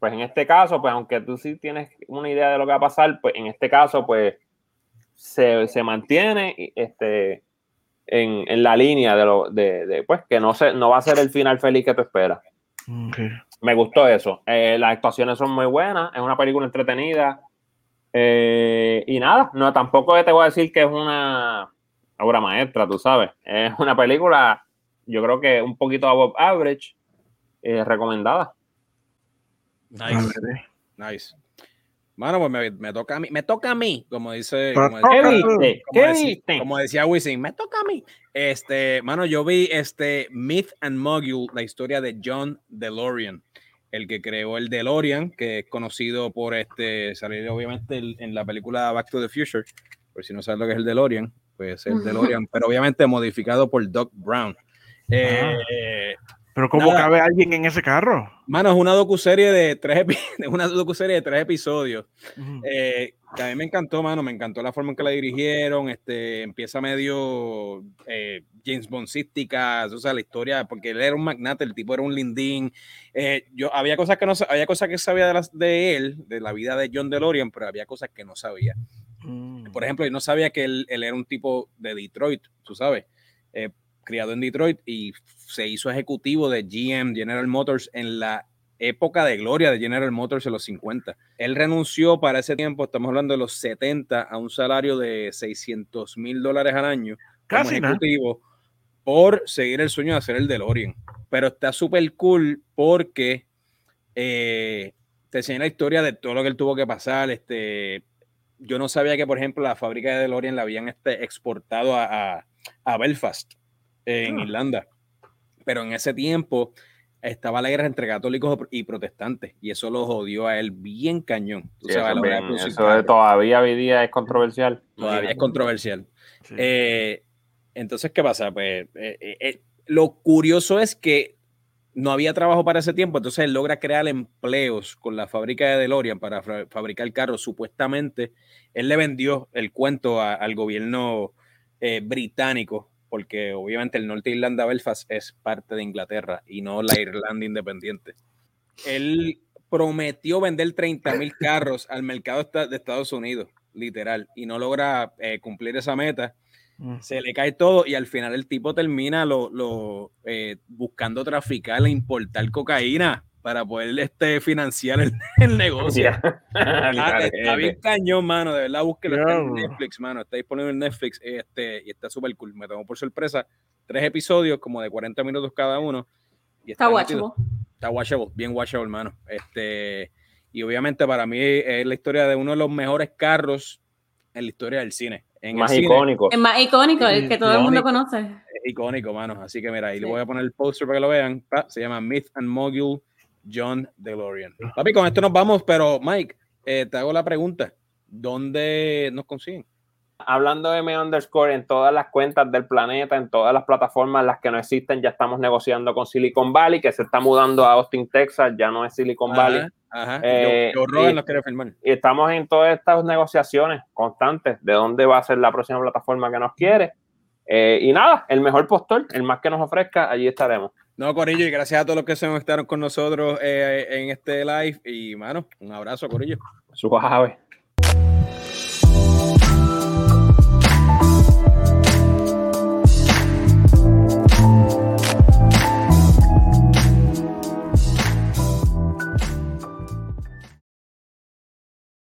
Pues en este caso, pues aunque tú sí tienes una idea de lo que va a pasar, pues en este caso, pues se, se mantiene este, en, en la línea de lo de, de, pues que no, se, no va a ser el final feliz que tú esperas me gustó eso. Eh, las actuaciones son muy buenas, es una película entretenida. Eh, y nada, no tampoco te voy a decir que es una obra maestra, tú sabes. Es una película, yo creo que un poquito above average, eh, recomendada. Nice. eh. Nice. Mano, pues me, me toca a mí, me toca a mí, como dice, como pa- ¿Qué decía, viste? como ¿Qué decía- viste? como decía Wisin, me toca a mí. Este, mano, yo vi este Myth and Mogul, la historia de John DeLorean, el que creó el DeLorean, que es conocido por este, salir obviamente en la película Back to the Future, por si no sabes lo que es el DeLorean, pues el. DeLorean, pero obviamente modificado por Doc Brown. Eh, Pero ¿cómo Nada. cabe alguien en ese carro? Mano, es una docuserie de tres, una docuserie de tres episodios. Ujú. Eh, que a mí me encantó, mano, me encantó la forma en que la dirigieron, este, empieza medio eh, James Bondsística, o sea, la historia, porque él era un magnate, el tipo era un lindín, Eh, yo, había cosas que no, había cosas que sabía de, las, de él, de la vida de John DeLorean, pero había cosas que no sabía. Mm. Por ejemplo, yo no sabía que él, él era un tipo de Detroit, tú sabes, eh, criado en Detroit y se hizo ejecutivo de GM, General Motors, en la época de gloria de General Motors en los 50. Él renunció para ese tiempo, estamos hablando de los 70, a un salario de 600 mil dólares al año como Casi nada. ejecutivo por seguir el sueño de hacer el DeLorean. Pero está súper cool porque eh, te enseña la historia de todo lo que él tuvo que pasar. Este, yo no sabía que, por ejemplo, la fábrica de DeLorean la habían este, exportado a, a- a Belfast, en Ah. Irlanda. Pero en ese tiempo estaba la guerra entre católicos y protestantes y eso lo jodió a él bien cañón. Tú Sí, sabes, eso bien, eso todavía hoy día es controversial. Todavía es controversial. Sí. Eh, entonces, ¿qué pasa? Pues eh, eh, eh, lo curioso es que no había trabajo para ese tiempo, entonces él logra crear empleos con la fábrica de DeLorean para fa- fabricar carros. Supuestamente, él le vendió el cuento al gobierno británico, porque obviamente el norte de Irlanda, Belfast, es parte de Inglaterra y no la Irlanda independiente. Él prometió vender 30 mil carros al mercado de Estados Unidos, literal, y no logra cumplir esa meta Mm. se le cae todo y al final el tipo termina lo, lo, eh, buscando traficar e importar cocaína para poder este, financiar el, el negocio. Ah, está bien cañón, mano. De verdad, búsquelo. Está en. Netflix, mano. Está disponible en Netflix este, y está súper cool. Me tomó por sorpresa. Tres episodios, como de 40 minutos cada uno. Y Está nítido. guacho. Está watchable, bien watchable, hermano. Este, y obviamente para mí es la historia de uno de los mejores carros en la historia del cine. En Más el cine icónico. Es más icónico, el que todo el mundo conoce. es icónico, mano. Así que mira, ahí le voy a poner el poster para que lo vean. Se llama Myth and Mogul John DeLorean. Papi, con esto nos vamos, pero Mike, eh, te hago la pregunta. ¿Dónde nos consiguen? Hablando de M underscore en todas las cuentas del planeta, en todas las plataformas, las que no existen, ya estamos negociando con Silicon Valley, que se está mudando a Austin, Texas, ya no es Silicon Valley. Ajá. Eh, Joe Rogan y- los. Y estamos en todas estas negociaciones constantes de dónde va a ser la próxima plataforma que nos quiere. Eh, y nada, el mejor postor, el más que nos ofrezca, allí estaremos. No, Corillo, y gracias a todos los que se conectaron con nosotros eh, en este live. Y, mano, un abrazo, Corillo. Suave.